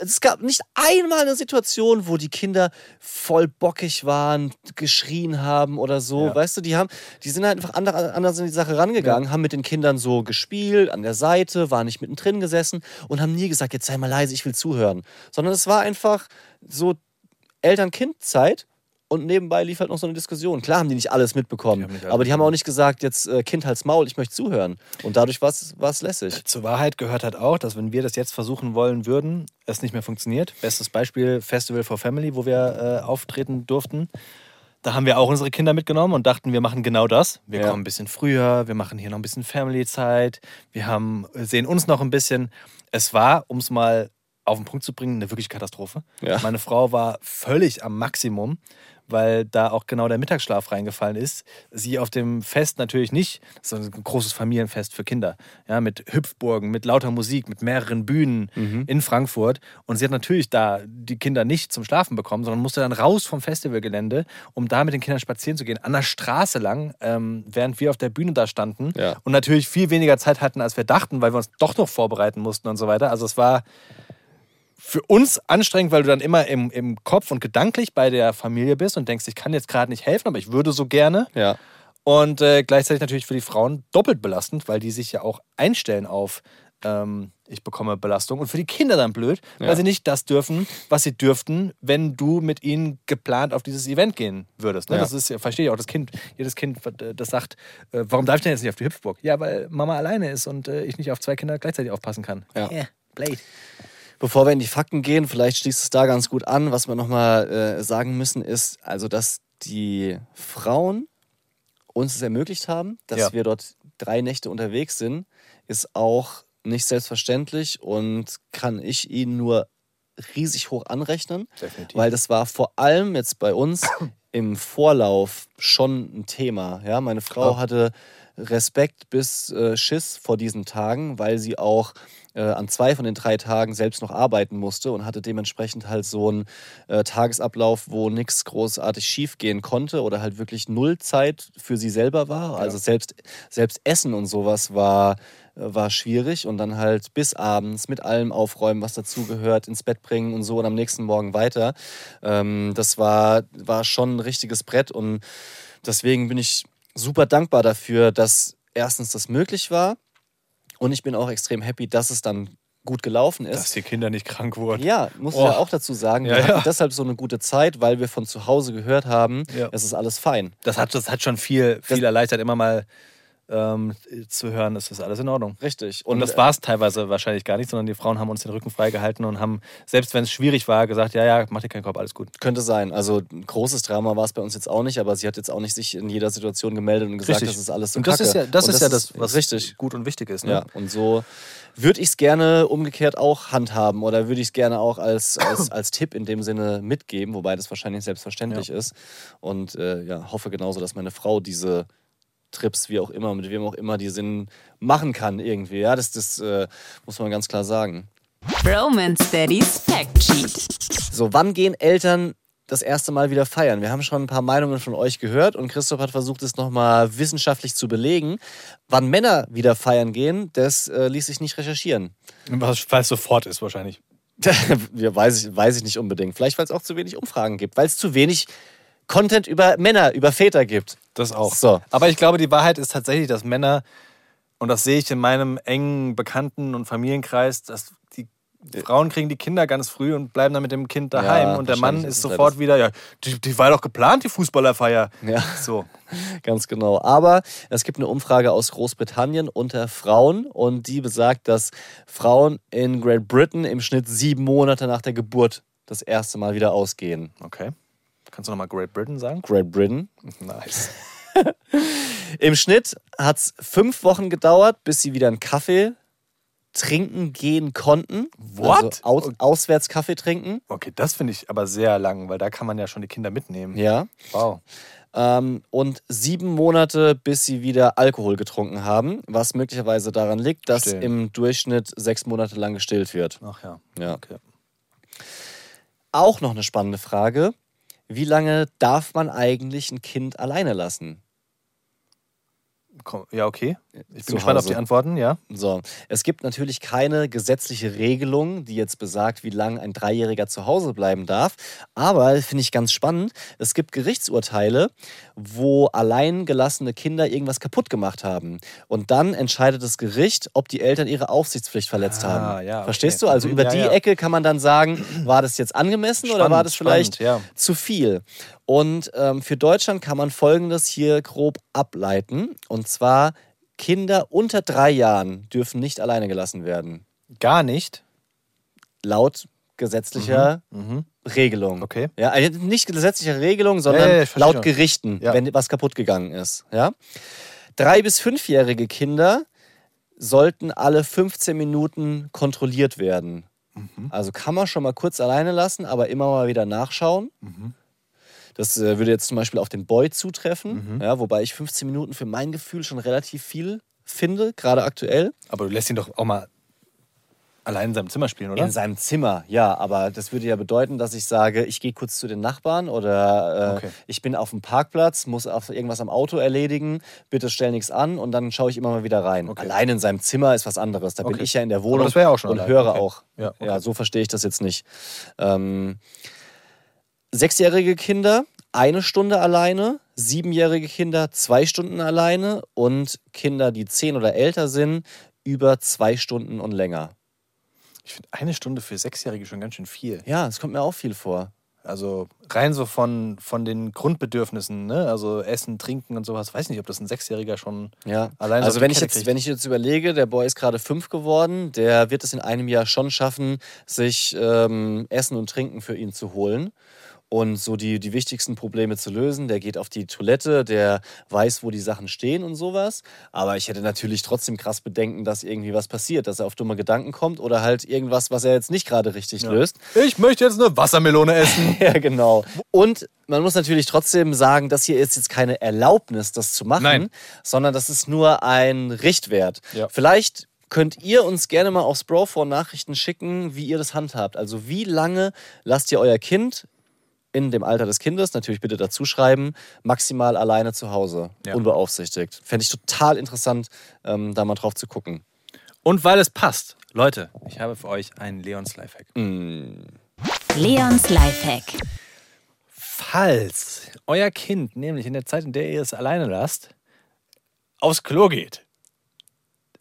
Es gab nicht einmal eine Situation, wo die Kinder voll bockig waren, geschrien haben oder so. Ja. Weißt du, die haben, die sind halt einfach andere- anders in die Sache rangegangen, haben mit den Kindern so gespielt, an der Seite, waren nicht mittendrin gesessen und haben nie gesagt, jetzt sei mal leise, ich will zuhören. Sondern es war einfach so Eltern-Kind-Zeit. Und nebenbei lief halt noch so eine Diskussion. Klar haben die nicht alles mitbekommen, Die nicht alles aber die haben auch nicht gesagt, jetzt äh, Kind halt's Maul, ich möchte zuhören. Und dadurch war es lässig. Zur Wahrheit gehört halt auch, dass wenn wir das jetzt versuchen wollen würden, es nicht mehr funktioniert. Bestes Beispiel Festival for Family, wo wir äh, auftreten durften. Da haben wir auch unsere Kinder mitgenommen und dachten, wir machen genau das. Wir Ja. kommen ein bisschen früher, wir machen hier noch ein bisschen Family-Zeit, wir haben, sehen uns noch ein bisschen. Es war, um es mal auf den Punkt zu bringen, eine wirkliche Katastrophe. Ja. Meine Frau war völlig am Maximum, weil da auch genau der Mittagsschlaf reingefallen ist. Sie auf dem Fest natürlich nicht, das ist ein großes Familienfest für Kinder, ja, mit Hüpfburgen, mit lauter Musik, mit mehreren Bühnen in Frankfurt. Und sie hat natürlich da die Kinder nicht zum Schlafen bekommen, sondern musste dann raus vom Festivalgelände, um da mit den Kindern spazieren zu gehen, an der Straße lang, ähm, während wir auf der Bühne da standen Ja. und natürlich viel weniger Zeit hatten, als wir dachten, weil wir uns doch noch vorbereiten mussten und so weiter. Also es war für uns anstrengend, weil du dann immer im, im Kopf und gedanklich bei der Familie bist und denkst, ich kann jetzt gerade nicht helfen, aber ich würde so gerne. Ja. Und äh, gleichzeitig natürlich für die Frauen doppelt belastend, weil die sich ja auch einstellen auf, ähm, ich bekomme Belastung. Und für die Kinder dann blöd, Ja. weil sie nicht das dürfen, was sie dürften, wenn du mit ihnen geplant auf dieses Event gehen würdest. Ne? Ja. Das ist, ja- verstehe ich auch, das Kind, jedes Kind, äh, das sagt, äh, warum darf ich denn jetzt nicht auf die Hüpfburg? Ja, weil Mama alleine ist und äh, ich nicht auf zwei Kinder gleichzeitig aufpassen kann. Ja. Yeah, blade. Bevor wir in die Fakten gehen, vielleicht schließt es da ganz gut an. Was wir nochmal äh, sagen müssen, ist also, dass die Frauen uns es ermöglicht haben, dass Ja. wir dort drei Nächte unterwegs sind, ist auch nicht selbstverständlich und kann ich ihnen nur riesig hoch anrechnen, Definitiv. weil das war vor allem jetzt bei uns [coughs] im Vorlauf schon ein Thema. Ja, meine Frau Oh. hatte Respekt bis äh, Schiss vor diesen Tagen, weil sie auch äh, an zwei von den drei Tagen selbst noch arbeiten musste und hatte dementsprechend halt so einen äh, Tagesablauf, wo nichts großartig schief gehen konnte oder halt wirklich null Zeit für sie selber war. Also selbst, selbst Essen und sowas war, äh, war schwierig und dann halt bis abends mit allem aufräumen, was dazugehört, ins Bett bringen und so und am nächsten Morgen weiter. Ähm, das war, war schon ein richtiges Brett und deswegen bin ich super dankbar dafür, dass erstens das möglich war und ich bin auch extrem happy, dass es dann gut gelaufen ist. Dass die Kinder nicht krank wurden. Ja, muss ich Oh. ja auch dazu sagen. Wir Ja, hatten ja. deshalb so eine gute Zeit, weil wir von zu Hause gehört haben, Ja. es ist alles fein. Das hat, das hat schon viel, viel erleichtert, immer mal ähm, zu hören, ist das alles in Ordnung. Richtig. Und, Und, das war es teilweise wahrscheinlich gar nicht, sondern die Frauen haben uns den Rücken freigehalten und haben, selbst wenn es schwierig war, gesagt, ja, ja, mach dir keinen Kopf, alles gut. Könnte sein. Also ein großes Drama war es bei uns jetzt auch nicht, aber sie hat jetzt auch nicht sich in jeder Situation gemeldet und gesagt, das ist alles so und das kacke. ist ja das, Und ist ja das, was richtig. gut und wichtig ist. Ne? Ja, und so würde ich es gerne umgekehrt auch handhaben oder würde ich es gerne auch als, als, als Tipp in dem Sinne mitgeben, wobei das wahrscheinlich selbstverständlich ist. Und äh, ja, hoffe genauso, dass meine Frau diese Trips, wie auch immer, mit wem auch immer die sind, machen kann irgendwie. Ja, das, das äh, muss man ganz klar sagen. Romance Daddy's Fact Sheet. So, wann gehen Eltern das erste Mal wieder feiern? Wir haben schon ein paar Meinungen von euch gehört und Christoph hat versucht, es nochmal wissenschaftlich zu belegen. Wann Männer wieder feiern gehen, das äh, ließ sich nicht recherchieren. Was, weil es sofort ist wahrscheinlich. [laughs] ja, weiß, ich, weiß ich nicht unbedingt. Vielleicht, weil es auch zu wenig Umfragen gibt, weil es zu wenig Content über Männer, über Väter gibt. Das auch. So. Aber ich glaube, die Wahrheit ist tatsächlich, dass Männer, und das sehe ich in meinem engen Bekannten- und Familienkreis, dass die Frauen kriegen die Kinder ganz früh und bleiben dann mit dem Kind daheim. Ja, und der Mann ist sofort wieder, ja, die, die war doch geplant, die Fußballerfeier. Ja. So. [laughs] Ganz genau. Aber es gibt eine Umfrage aus Großbritannien unter Frauen und die besagt, dass Frauen in Great Britain im Schnitt sieben Monate nach der Geburt das erste Mal wieder ausgehen. Okay. Kannst du nochmal Great Britain sagen? Great Britain. [laughs] Nice. [laughs] Im Schnitt hat es fünf Wochen gedauert, bis sie wieder einen Kaffee trinken gehen konnten. What? Also aus, auswärts Kaffee trinken. Okay, das finde ich aber sehr lang, weil da kann man ja schon die Kinder mitnehmen. Ja. Wow. Ähm, und sieben Monate, bis sie wieder Alkohol getrunken haben, was möglicherweise daran liegt, dass Stillen. im Durchschnitt sechs Monate lang gestillt wird. Ach ja. Ja. Okay. Auch noch eine spannende Frage. Wie lange darf man eigentlich ein Kind alleine lassen? Ja, okay. Ich bin Zu gespannt auf die Antworten, ja. So, es gibt natürlich keine gesetzliche Regelung, die jetzt besagt, wie lange ein Dreijähriger zu Hause bleiben darf. Aber finde ich ganz spannend. Es gibt Gerichtsurteile, wo allein gelassene Kinder irgendwas kaputt gemacht haben. Und dann entscheidet das Gericht, ob die Eltern ihre Aufsichtspflicht verletzt Ah, haben. ja, okay. Verstehst du? Also Mhm, über ja, die ja. Ecke kann man dann sagen, war das jetzt angemessen oder Spannend, war das vielleicht spannend, zu viel? Und ähm, für Deutschland kann man Folgendes hier grob ableiten. Und zwar, Kinder unter drei Jahren dürfen nicht alleine gelassen werden. Gar nicht. Laut gesetzlicher Regelung. Okay. Ja, also nicht gesetzlicher Regelung, sondern Ja, ja, laut schon. Gerichten, Ja. wenn was kaputt gegangen ist. Ja? Drei- bis fünfjährige Kinder sollten alle 15 Minuten kontrolliert werden. Mhm. Also kann man schon mal kurz alleine lassen, aber immer mal wieder nachschauen. Mhm. Das äh, würde jetzt zum Beispiel auf den Boy zutreffen, Mhm. ja, wobei ich 15 Minuten für mein Gefühl schon relativ viel finde, gerade aktuell. Aber du lässt ihn doch auch mal allein in seinem Zimmer spielen, oder? In seinem Zimmer, ja, aber das würde ja bedeuten, dass ich sage, ich gehe kurz zu den Nachbarn oder äh, Okay. ich bin auf dem Parkplatz, muss auf irgendwas am Auto erledigen, bitte stell nichts an und dann schaue ich immer mal wieder rein. Okay. Allein in seinem Zimmer ist was anderes. Da bin Okay. ich ja in der Wohnung ja auch schon und allein. höre auch. Ja, ja, so verstehe ich das jetzt nicht. Ähm, sechsjährige Kinder eine Stunde alleine, siebenjährige Kinder zwei Stunden alleine und Kinder, die zehn oder älter sind, über zwei Stunden und länger. Ich finde eine Stunde für Sechsjährige schon ganz schön viel. Ja, es kommt mir auch viel vor. Also rein so von, von den Grundbedürfnissen, ne? Also Essen, Trinken und sowas. Weiß nicht, ob das ein Sechsjähriger schon Ja, alleine also wenn ich, jetzt, kriegt. wenn ich jetzt überlege, der Boy ist gerade fünf geworden, der wird es in einem Jahr schon schaffen, sich ähm, Essen und Trinken für ihn zu holen und so die, die wichtigsten Probleme zu lösen. Der geht auf die Toilette, der weiß, wo die Sachen stehen und sowas. Aber ich hätte natürlich trotzdem krass Bedenken, dass irgendwie was passiert, dass er auf dumme Gedanken kommt oder halt irgendwas, was er jetzt nicht gerade richtig löst. Ich möchte jetzt eine Wassermelone essen. [laughs] Ja, genau. Und man muss natürlich trotzdem sagen, das hier ist jetzt keine Erlaubnis, das zu machen, Nein. sondern das ist nur ein Richtwert. Ja. Vielleicht könnt ihr uns gerne mal aufs Brophone Nachrichten schicken, wie ihr das handhabt. Also wie lange lasst ihr euer Kind in dem Alter des Kindes, natürlich bitte dazu schreiben, maximal alleine zu Hause, Ja. unbeaufsichtigt. Fände ich total interessant, ähm, da mal drauf zu gucken. Und weil es passt, Leute, ich habe für euch einen Leons Lifehack. Leons Lifehack. Falls euer Kind nämlich in der Zeit, in der ihr es alleine lasst, aufs Klo geht.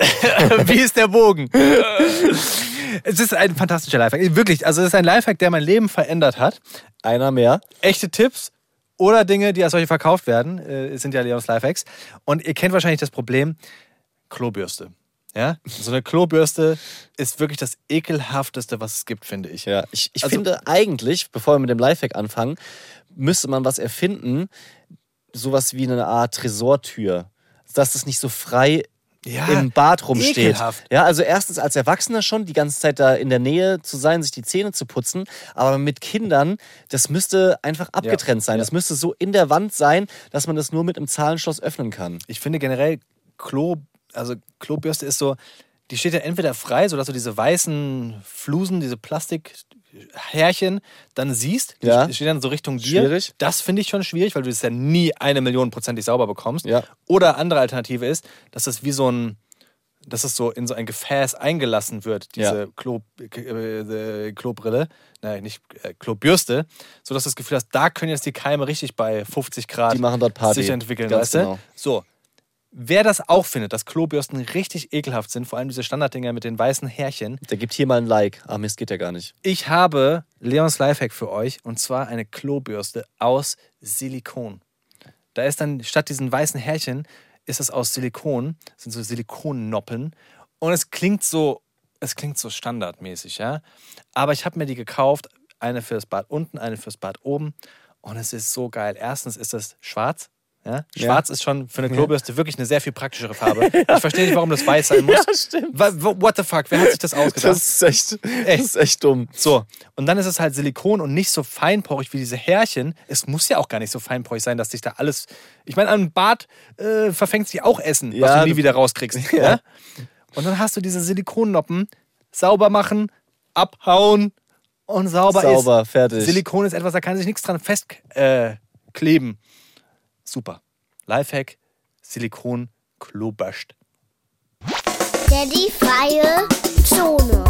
[laughs] Wie ist der Bogen? es ist ein fantastischer Lifehack. Wirklich, also es ist ein Lifehack, der mein Leben verändert hat. Einer mehr. Echte Tipps oder Dinge, die als solche verkauft werden, äh, sind ja Leons Lifehacks. Und ihr kennt wahrscheinlich das Problem, Klobürste. Ja, so eine Klobürste ist wirklich das ekelhafteste, was es gibt, finde ich. Ja, ich, ich Also- finde eigentlich, bevor wir mit dem Lifehack anfangen, müsste man was erfinden, sowas wie eine Art Tresortür, dass es nicht so frei Ja, im Bad rumsteht. ekelhaft. Ja, also erstens als Erwachsener schon die ganze Zeit da in der Nähe zu sein, sich die Zähne zu putzen, aber mit Kindern, das müsste einfach abgetrennt sein. ja. Das müsste so in der Wand sein, dass man das nur mit einem Zahlenschloss öffnen kann. Ich finde generell Klo, also Klobürste ist so, die steht ja entweder frei, sodass du diese weißen Flusen, diese Plastikhärchen dann siehst. Die Ja. stehen dann so Richtung dir. Schwierig. Das finde ich schon schwierig, weil du es ja nie eine Million prozentig sauber bekommst. Ja. Oder andere Alternative ist, dass es wie so ein dass es so in so ein Gefäß eingelassen wird, diese Ja. Klo, äh, Klobrille, nein, nicht äh, Klobürste, sodass du das Gefühl hast, da können jetzt die Keime richtig bei 50 Grad Die machen dort Party. sich entwickeln, Ganz weißt du? genau. So. Wer das auch findet, dass Klobürsten richtig ekelhaft sind, vor allem diese Standarddinger mit den weißen Härchen, Der gibt hier mal ein Like. Ah, Mist, geht ja gar nicht. ich habe Leons Lifehack für euch und zwar eine Klobürste aus Silikon. Da ist dann statt diesen weißen Härchen ist es aus Silikon, das sind so Silikonnoppen und es klingt so es klingt so standardmäßig, ja? Aber ich habe mir die gekauft, eine fürs Bad unten, eine fürs Bad oben und es ist so geil. Erstens ist es schwarz, ja? Schwarz ist schon für eine Klobürste wirklich eine sehr viel praktischere Farbe. [laughs] Ich verstehe nicht, warum das weiß sein muss. [laughs] Ja, stimmt. What the fuck? Wer hat sich das ausgedacht? Das ist echt, das ist echt dumm. So, und dann ist es halt Silikon und nicht so feinporig wie diese Härchen. Es muss ja auch gar nicht so feinporig sein, dass sich da alles. Ich meine, an einem Bad äh, verfängt sich auch Essen, was Ja, du nie wieder rauskriegst. [laughs] Ja. Ja. Und dann hast du diese Silikonnoppen, sauber machen, abhauen und sauber, Sauber, ist. fertig. Silikon ist etwas, da kann sich nichts dran festkleben. Äh, kleben. Super. Lifehack: Silikon kloböscht. Daddy freie Zone.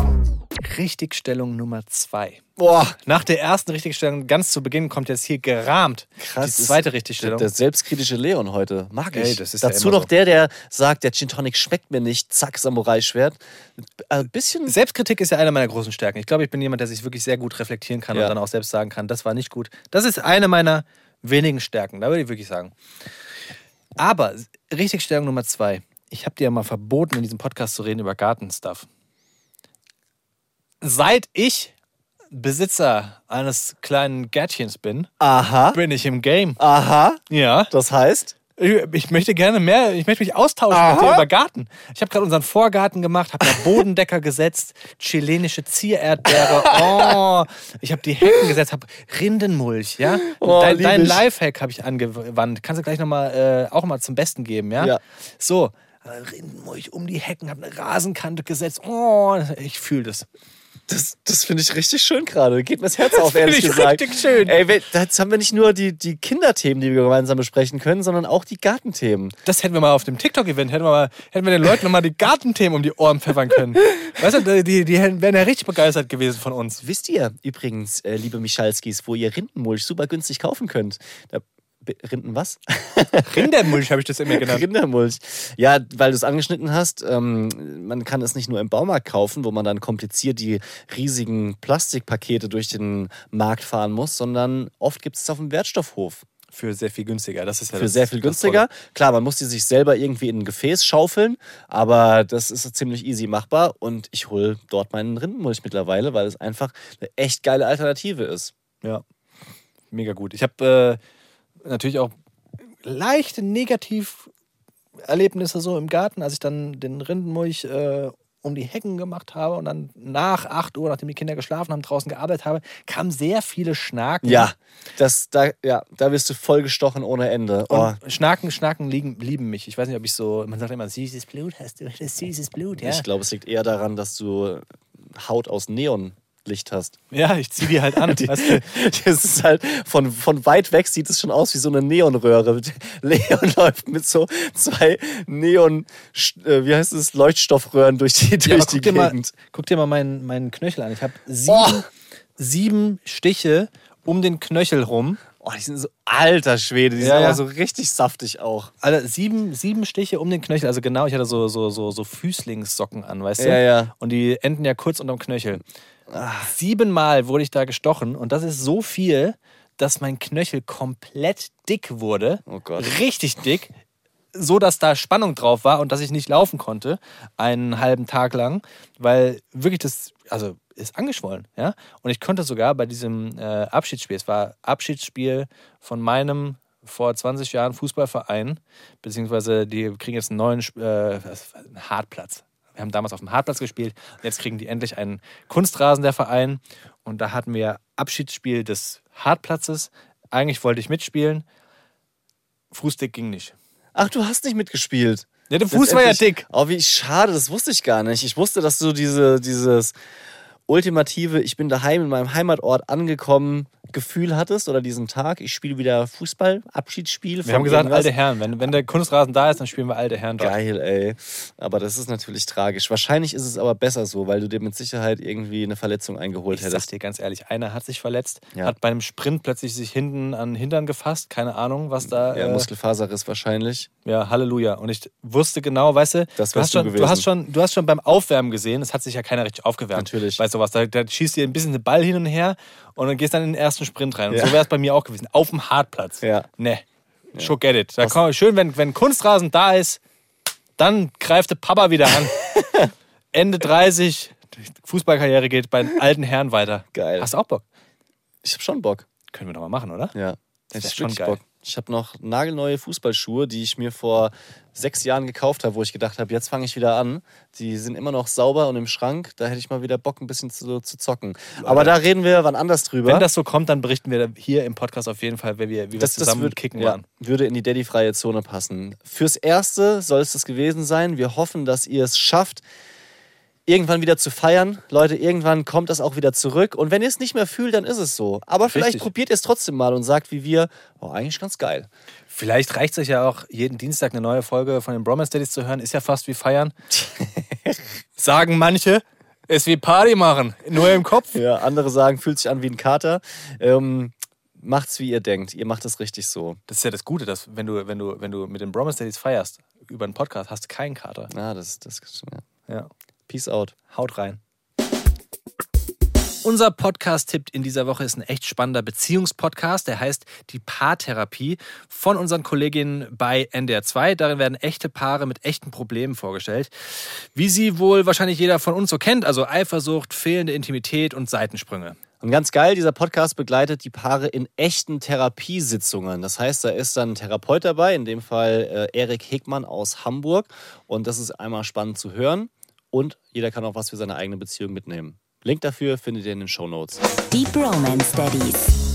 Richtigstellung Nummer zwei. Boah, Nach der ersten Richtigstellung, ganz zu Beginn, kommt jetzt hier gerahmt krass. die zweite Der, Richtigstellung. der selbstkritische Leon heute. Mag ich. Ey, das ist ja Dazu immer noch so. der, der sagt, der Gin Tonic schmeckt mir nicht. Zack, Samurai-Schwert. Ein bisschen. Selbstkritik ist ja eine meiner großen Stärken. Ich glaube, ich bin jemand, der sich wirklich sehr gut reflektieren kann Ja. und dann auch selbst sagen kann, das war nicht gut. Das ist eine meiner wenigen Stärken, da würde ich wirklich sagen. Aber Richtigstellung Nummer zwei. Ich habe dir ja mal verboten, in diesem Podcast zu reden über Gartenstuff. Seit ich Besitzer eines kleinen Gärtchens bin, Aha. bin ich im Game. Aha. Ja. Das heißt? Ich möchte gerne mehr, ich möchte mich austauschen Aha. mit dir über Garten. Ich habe gerade unseren Vorgarten gemacht, habe da Bodendecker [laughs] gesetzt, chilenische Ziererdbeere. [laughs] Oh, ich habe die Hecken gesetzt, habe Rindenmulch, ja. Oh, dein dein. Lifehack habe ich angewandt. Kannst du gleich nochmal äh, auch mal zum Besten geben, ja? Ja. So, äh, Rindenmulch um die Hecken, habe eine Rasenkante gesetzt. Oh, ich fühle das. Das, das finde ich richtig schön gerade. Geht mir das Herz auf, ehrlich ich gesagt. richtig schön. Ey, jetzt haben wir nicht nur die, die Kinderthemen, die wir gemeinsam besprechen können, sondern auch die Gartenthemen. Das hätten wir mal auf dem TikTok-Event, hätten wir, mal, hätten wir den Leuten nochmal die Gartenthemen um die Ohren pfeffern können. [laughs] Weißt du, die, die wären ja richtig begeistert gewesen von uns. Wisst ihr übrigens, äh, liebe Michalskis, wo ihr Rindenmulch super günstig kaufen könnt? Da, Rinden was? [laughs] Rindermulch habe ich das immer genannt. Rindermulch. Ja, weil du es angeschnitten hast, ähm, man kann es nicht nur im Baumarkt kaufen, wo man dann kompliziert die riesigen Plastikpakete durch den Markt fahren muss, sondern oft gibt es es auf dem Wertstoffhof. Für sehr viel günstiger. Das ist ja Für das, sehr viel günstiger. Klar, man muss die sich selber irgendwie in ein Gefäß schaufeln, aber das ist ziemlich easy machbar und ich hole dort meinen Rindenmulch mittlerweile, weil es einfach eine echt geile Alternative ist. Ja, mega gut. Ich habe äh, natürlich auch leichte Negativerlebnisse so im Garten, als ich dann den Rindenmulch äh, um die Hecken gemacht habe und dann nach 8 Uhr, nachdem die Kinder geschlafen haben, draußen gearbeitet habe, kamen sehr viele Schnaken. Ja, das, da, ja, da wirst du vollgestochen ohne Ende. Oh, Und Schnaken, Schnaken liegen, lieben mich. Ich weiß nicht, ob ich so, man sagt immer, süßes Blut hast du, das süßes Blut, ja. Ich glaube, es liegt eher daran, dass du Haut aus Neonlicht hast. Ja, ich zieh die halt an. [laughs] Die, weißt du? das ist halt von, von weit weg sieht es schon aus wie so eine Neonröhre. [laughs] Leon läuft mit so zwei Neon, äh, wie heißt es, Leuchtstoffröhren durch die, Ja, durch aber die guck, dir mal, Gegend. guck dir mal meinen, meinen Knöchel an. Ich habe sieben, Oh. sieben Stiche um den Knöchel rum. Oh, die sind so alter Schwede, die Ja, sind aber ja. so richtig saftig auch. Also sieben, sieben Stiche um den Knöchel. Also genau, ich hatte so, so, so, so Füßlingssocken an, weißt du? Ja, ja. Und die enden ja kurz unterm Knöchel. Siebenmal wurde ich da gestochen und das ist so viel, dass mein Knöchel komplett dick wurde. Oh Gott. Richtig dick. So, dass da Spannung drauf war und dass ich nicht laufen konnte, einen halben Tag lang, weil wirklich das, also ist angeschwollen, ja. Und ich konnte sogar bei diesem äh, Abschiedsspiel, es war Abschiedsspiel von meinem vor 20 Jahren Fußballverein, beziehungsweise die kriegen jetzt einen neuen äh, Hartplatz. Wir haben damals auf dem Hartplatz gespielt jetzt kriegen die endlich einen Kunstrasen, der Verein. Und da hatten wir Abschiedsspiel des Hartplatzes. Eigentlich wollte ich mitspielen. Fußdick ging nicht. Ach, du hast nicht mitgespielt. Ja, der Fuß war ja dick. Oh, wie schade, das wusste ich gar nicht. Ich wusste, dass du diese, dieses ultimative, ich bin daheim in meinem Heimatort angekommen, Gefühl hattest oder diesen Tag, ich spiele wieder Fußball, Abschiedsspiel. Wir haben gesagt, irgendwas. alte Herren. Wenn, wenn der Kunstrasen da ist, dann spielen wir alte Herren dort. Geil, ey. Aber das ist natürlich tragisch. Wahrscheinlich ist es aber besser so, weil du dir mit Sicherheit irgendwie eine Verletzung eingeholt Ich sag hättest. dir ganz ehrlich, einer hat sich verletzt, Ja. hat bei einem Sprint plötzlich sich hinten an den Hintern gefasst. Keine Ahnung, was da. Ja, äh, Muskelfaserriss wahrscheinlich. Ja, Halleluja. Und ich wusste genau, weißt du, Das du, hast du schon, du, hast schon, du hast schon beim Aufwärmen gesehen, es hat sich ja keiner richtig aufgewärmt. Natürlich. Bei sowas, da, da schießt dir ein bisschen den Ball hin und her und dann gehst dann in den ersten Sprint rein. Und Ja. so wäre es bei mir auch gewesen. Auf dem Hartplatz. Ja. Ne, schon get it. Da komm, schön, wenn, wenn Kunstrasen da ist, dann greift der Papa wieder an. [laughs] Ende 30, die Fußballkarriere geht bei den alten Herren weiter. Geil. Hast du auch Bock? Ich habe schon Bock. Können wir doch mal machen, oder? Ja. Das wär ich schon geil. Bock. Ich habe noch nagelneue Fußballschuhe, die ich mir vor sechs Jahren gekauft habe, wo ich gedacht habe, jetzt fange ich wieder an. Die sind immer noch sauber und im Schrank. Da hätte ich mal wieder Bock, ein bisschen zu, zu zocken. Aber da reden wir wann anders drüber. Wenn das so kommt, dann berichten wir hier im Podcast auf jeden Fall, wie wir, wie wir das, das zusammen würd, kicken ja, würde in die Daddy-freie Zone passen. Fürs Erste soll es das gewesen sein. Wir hoffen, dass ihr es schafft, irgendwann wieder zu feiern. Leute, irgendwann kommt das auch wieder zurück. Und wenn ihr es nicht mehr fühlt, dann ist es so. Aber vielleicht Richtig. probiert ihr es trotzdem mal und sagt wie wir, oh, eigentlich ganz geil. Vielleicht reicht es euch ja auch, jeden Dienstag eine neue Folge von den Bromance Daddies zu hören. Ist ja fast wie feiern. [laughs] Sagen manche, ist wie Party machen, nur im Kopf. Ja, andere sagen, fühlt sich an wie ein Kater. Ähm, macht's, wie ihr denkt. Ihr macht es richtig so. Das ist ja das Gute, dass wenn du, wenn du, wenn du mit den Bromance Daddies feierst, über einen Podcast, hast du keinen Kater. Ah, das, das, ja. Ja. Peace out. Haut rein. Unser Podcast-Tipp in dieser Woche ist ein echt spannender Beziehungspodcast. Der heißt Die Paartherapie von unseren Kolleginnen bei NDR2. Darin werden echte Paare mit echten Problemen vorgestellt. Wie sie wohl wahrscheinlich jeder von uns so kennt, also Eifersucht, fehlende Intimität und Seitensprünge. Und ganz geil, dieser Podcast begleitet die Paare in echten Therapiesitzungen. Das heißt, da ist dann ein Therapeut dabei, in dem Fall äh, Erik Hegmann aus Hamburg. Und das ist einmal spannend zu hören. Und jeder kann auch was für seine eigene Beziehung mitnehmen. Link dafür findet ihr in den Show Notes. Deep Romance Daddies.